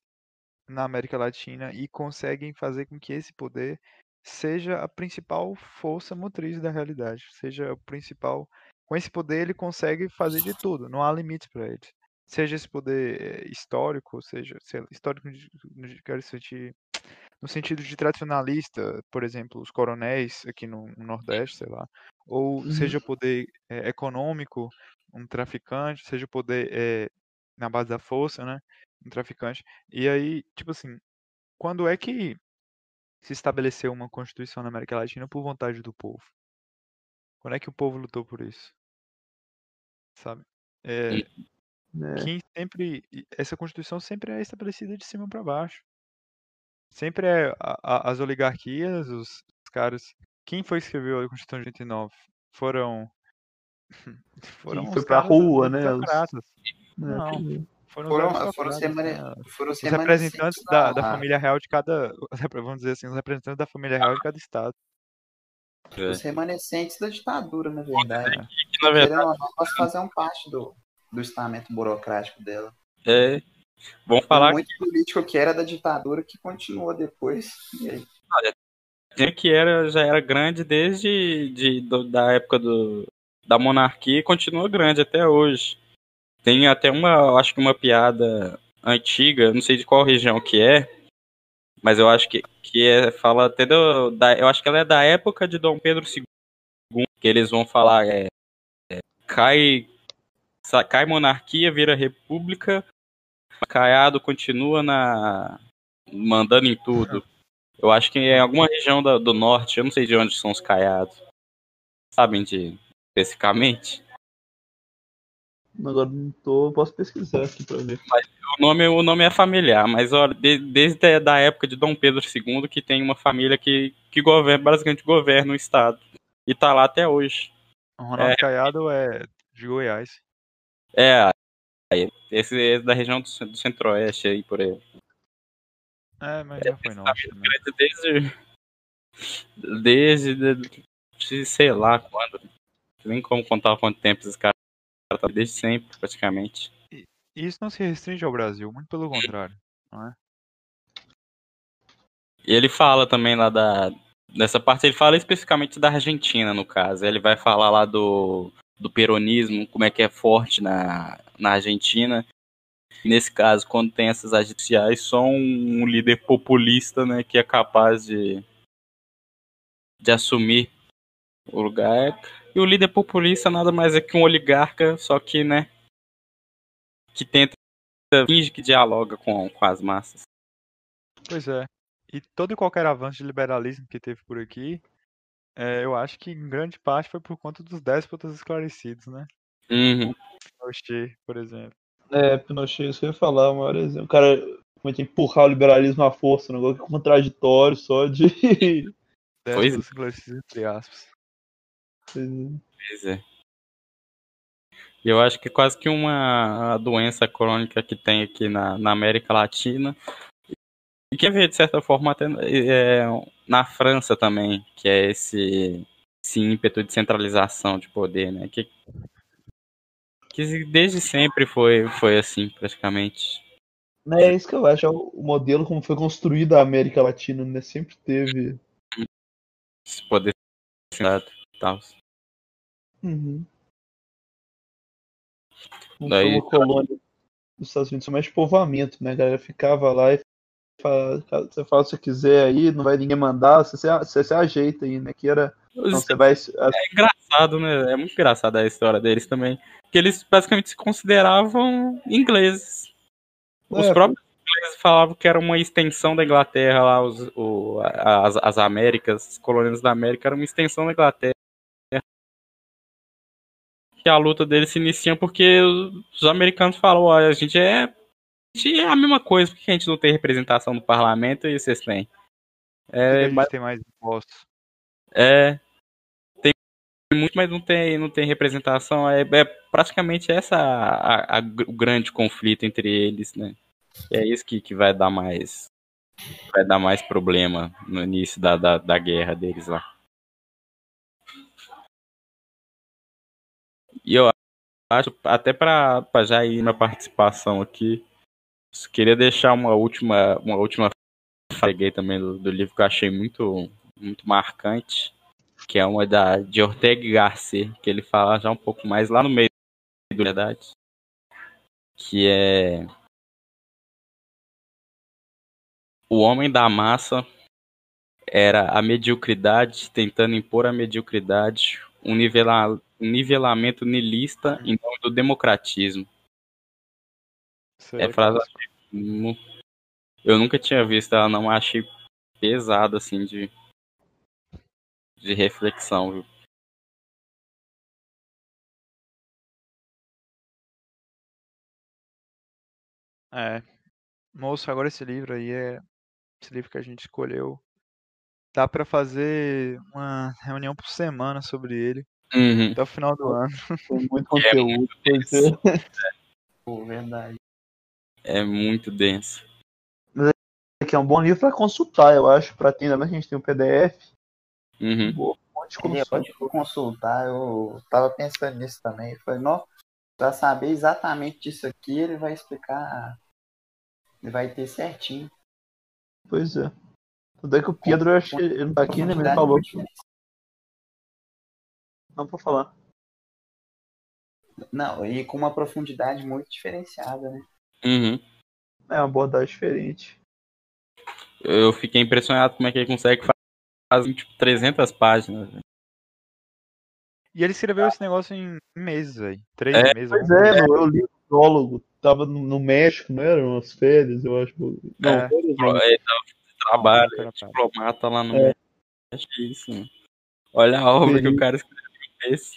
na América Latina e conseguem fazer com que esse poder seja a principal força motriz da realidade, seja o principal. Com esse poder ele consegue fazer de tudo, não há limites para ele seja esse poder eh, histórico, seja histórico sentir no sentido de tradicionalista, por exemplo, os coronéis aqui no, no Nordeste, sei lá, ou uhum. seja poder é, econômico, um traficante, seja poder é, na base da força, né, um traficante. E aí, tipo assim, quando é que se estabeleceu uma constituição na América Latina por vontade do povo? Quando é que o povo lutou por isso? Sabe? É, né? Que sempre essa Constituição sempre é estabelecida de cima para baixo. Sempre é a, a, as oligarquias, os, os, caras. Quem foi que escreveu a Constituição de 89? Foram. [LAUGHS] Foram Quem foi pra rua, né? Os... Não. Foram, Foram, os foram, remane- né? foram os representantes da, da família real de cada. [LAUGHS] Vamos dizer assim, os representantes da família real de cada estado. Os remanescentes da ditadura, na verdade. Que, na verdade, não, nós fazemos parte do, do estamento burocrático dela. é. Vamos Tem falar muito político que era da ditadura que continuou depois. E aí, que, era, já era grande desde de, do- da época do, da monarquia e continua grande até hoje. Tem até uma, acho que uma piada antiga, não sei de qual região que é, mas eu acho que, que é, fala até do, da, eu acho que ela é da época de Dom Pedro II, que eles vão falar é, é, cai cai monarquia, vira república, Caiado continua na mandando em tudo. Eu acho que em alguma região da- do norte, eu não sei de onde são os caiados. Sabem de especificamente? Agora não tô. Posso pesquisar aqui pra ver. O nome, o nome é familiar, mas olha, de- desde a da época de Dom Pedro II que tem uma família que, que governa, basicamente governa o estado. E tá lá até hoje. O Ronaldo Caiado é de Goiás. É, esse é da região do, do centro-oeste aí por aí. É, mas já foi também. Desde. Desde. de- de sei lá quando. Nem como contar quanto tempo esses caras tá desde sempre, praticamente. E isso não se restringe ao Brasil, muito pelo contrário. Não é? E ele fala também lá da. Nessa parte, ele fala especificamente da Argentina, no caso. Ele vai falar lá do, do peronismo, como é que é forte na, na Argentina. Nesse caso, quando tem essas judiciais, só um líder populista, né, que é capaz de, de assumir o lugar. E o líder populista nada mais é que um oligarca, só que, né, que tenta, finge que dialoga com, com as massas. Pois é. E todo e qualquer avanço de liberalismo que teve por aqui, é, eu acho que em grande parte foi por conta dos déspotas esclarecidos, né? Uhum. Pinochet, por exemplo. É, Pinochet, isso que eu ia falar, o maior exemplo. O cara como é é, empurrar o liberalismo à força, um negócio contraditório só de. [LAUGHS] Pois é. Déspotas esclarecidos, entre aspas. Pois é. E eu acho que é quase que uma doença crônica que tem aqui na, na América Latina. E que vê, de certa forma, até é, na França também, que é esse, esse ímpeto de centralização de poder, né? Que, que desde sempre foi, foi assim, praticamente. É isso que eu acho, é o modelo como foi construída a América Latina, né? Sempre teve. Esse poder centralizado e tal. Uhum. Não Daí- foi uma colônia dos Estados Unidos, mais povoamento, né? A galera ficava lá e fala, você fala o que você quiser aí, não vai ninguém mandar, você, se- você se ajeita aí, né? Que era. Não, você vai. É engraçado, né? É muito engraçado a história deles também. Que eles basicamente se consideravam ingleses. Os É, próprios ingleses falavam que era uma extensão da Inglaterra lá, os, o, as, as Américas, as colônias da América eram uma extensão da Inglaterra. Que a luta deles se inicia porque os americanos falam, a gente é, é a mesma coisa, por que a gente não tem representação no parlamento e vocês têm? É, gente tem mais impostos. é. Tem muito, mas não tem, não tem representação. É, é praticamente essa a, a- o grande conflito entre eles, né? E é isso que, que vai dar mais. Vai dar mais problema no início da, da, da guerra deles lá. E eu acho, até para já ir na participação aqui, queria deixar uma última, uma última peguei também do, do livro que eu achei muito, muito marcante, que é uma da, de Ortega Gasset, que ele fala já um pouco mais lá no meio da verdade, que é o homem da massa era a mediocridade, tentando impor a mediocridade, um, nivela, um nivelamento nilista em nome do democratismo. É frase faz- Nu- Eu nunca tinha visto ela, não achei pesado assim de de reflexão, viu? É. Moço, agora esse livro aí é. Esse livro que a gente escolheu. Dá pra fazer uma reunião por semana sobre ele. Uhum. Até o final do ano. Tem muito conteúdo. é. [LAUGHS] Pô, verdade. É muito denso. Que é um bom livro para consultar, eu acho, para ter, ainda mais que a gente tem um PDF. Uhum. Boa fonte de Ele é consulta. pode consultar, eu tava pensando nisso também. Falei, não, pra saber exatamente disso aqui, ele vai explicar. Ele vai ter certinho. Pois é. Tudo é que o Pedro, eu acho que ele não tá aqui, né? Mas ele falou. Não pra falar. Não, e com uma profundidade muito diferenciada, né? Uhum. É uma abordagem diferente. Eu fiquei impressionado como é que ele consegue fa- fazer tipo 300 páginas. velho. E ele escreveu esse negócio em meses, velho. Três É, meses. Pois é, coisa. meu, eu li o prólogo. Tava no, no México, não era? Umas férias, eu acho. Não, É. férias não. Ele tava de trabalho, Não, não, diplomata lá no É. México. Acho que é isso, mano. Olha a obra que o cara escreveu esse.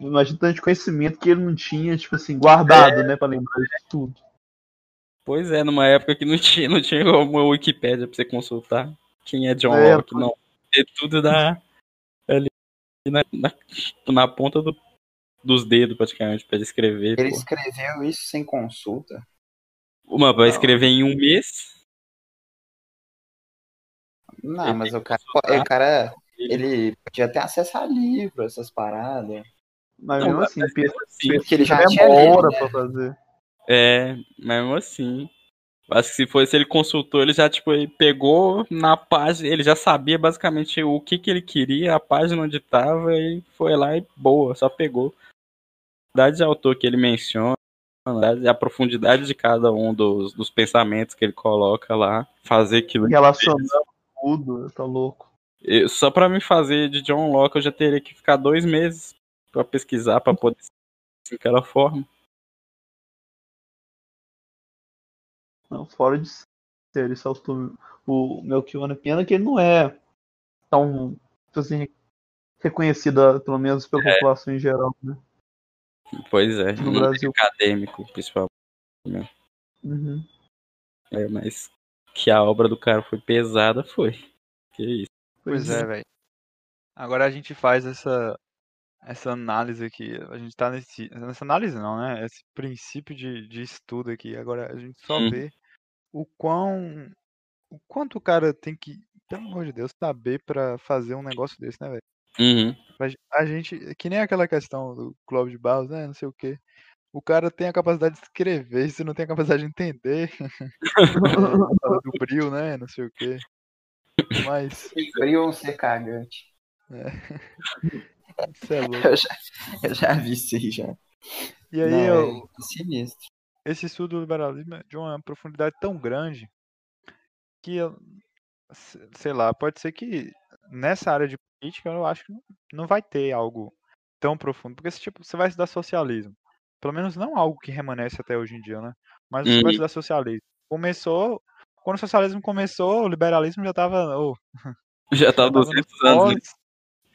Imagina tanto de conhecimento que ele não tinha, tipo assim, guardado, né? Pra lembrar de tudo. Pois é, numa época que não tinha, não tinha uma Wikipédia pra você consultar. Quem é John É, Locke? Não. É tudo da, ali na, na, na ponta do- dos dedos, praticamente, pra ele escrever. Ele pô. escreveu isso sem consulta. Uma pra Não. escrever em um mês. Não, Ele mas o cara, o cara, Ele- ele podia ter acesso a livro, essas paradas. Mas Não, mesmo mas assim, mesmo assim, Porque ele já é tinha né? pra fazer. É, mesmo assim. Acho que se fosse ele consultou, ele já, tipo, ele pegou na página, ele já sabia basicamente o que que ele queria, a página onde tava, e foi lá e boa, só pegou. A quantidade de autor que ele menciona, a profundidade de cada um dos, dos pensamentos que ele coloca lá, fazer aquilo. Relacionando tudo, tá louco. Eu- só pra me fazer de John Locke, eu já teria que ficar dois meses pra pesquisar, pra poder ser daquela forma. Não, fora de série, esse autor, o Melchior Pena, que ele não é tão, assim, reconhecido, pelo menos pela população em geral, né? Pois é, No Brasil. acadêmico, principalmente. Uhum. É, mas que a obra do cara foi pesada, foi. Que isso. Pois é, velho. Agora a gente faz essa essa análise aqui. A gente tá nesse nessa análise não, né? Esse princípio de, de estudo aqui. Agora a gente só Hum. vê o quão o quanto o cara tem que, pelo amor de Deus, saber pra fazer um negócio desse, né, velho? Uhum. A gente, que nem aquela questão do Clóvis de Barros, né? Não sei o quê. O cara tem a capacidade de escrever, se não tem a capacidade de entender. [LAUGHS] É, do bril, né? Não sei o quê. Mas, [LAUGHS] Frio ou ser cagante. isso é. Eu já, eu já vi isso aí já. E aí, Não, eu, é sinistro. esse estudo do liberalismo é de uma profundidade tão grande que, eu- se- sei lá, pode ser que nessa área de política eu acho que não, vai ter algo tão profundo. Porque, se, tipo, você vai estudar socialismo. Pelo menos não algo que remanesce até hoje em dia, né? Mas você vai Uhum. estudar socialismo. Começou. Quando o socialismo começou, o liberalismo já tava. ô, Já tava [LAUGHS] nos 200 anos.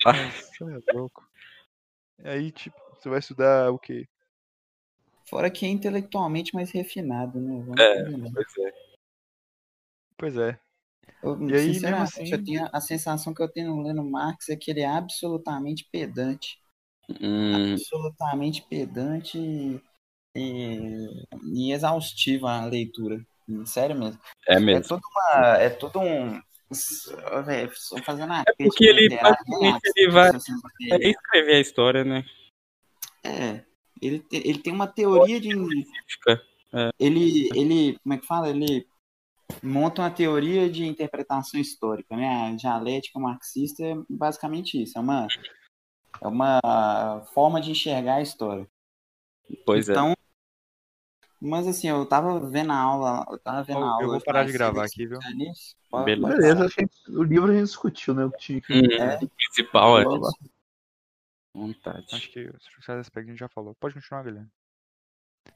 Pós. Nossa, é louco. Aí, tipo, você vai estudar o quê? Fora que é intelectualmente mais refinado, né? Vamos É. combinar. Pois é. Pois é. Eu, E aí, mesmo sinceramente, assim- eu tenho a sensação que eu tenho lendo Marx é que ele é absolutamente pedante. Hum, Absolutamente pedante e, e, e exaustivo a leitura. Sério mesmo. é É mesmo. tudo uma. É tudo um. Estou fazendo a É porque ele basicamente ele vai- É escrever a história, né? É. Ele, ele tem uma teoria de. Fica. Ele, ele. Como é que fala? Ele monta uma teoria de interpretação histórica, né? A dialética marxista é basicamente isso. É uma, é uma forma de enxergar a história. Pois é. Mas assim, eu tava vendo a aula, eu tava vendo a aula. eu vou parar de gravar aqui, viu? Pode- Beleza. pode Beleza, que o livro a gente discutiu, né? O que tinha que Hum, É. O principal é vontade. Acho que os principais aspectos a gente já falou. Pode continuar, Guilherme.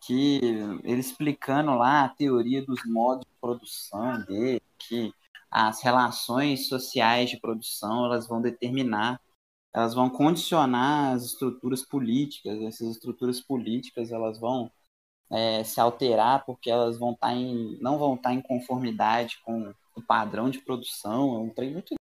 que ele explicando lá a teoria dos modos de produção dele, que as relações sociais de produção elas vão determinar, elas vão condicionar as estruturas políticas, essas estruturas políticas elas vão é, se alterar porque elas vão estar em, não vão estar em conformidade com o padrão de produção, é um trem muito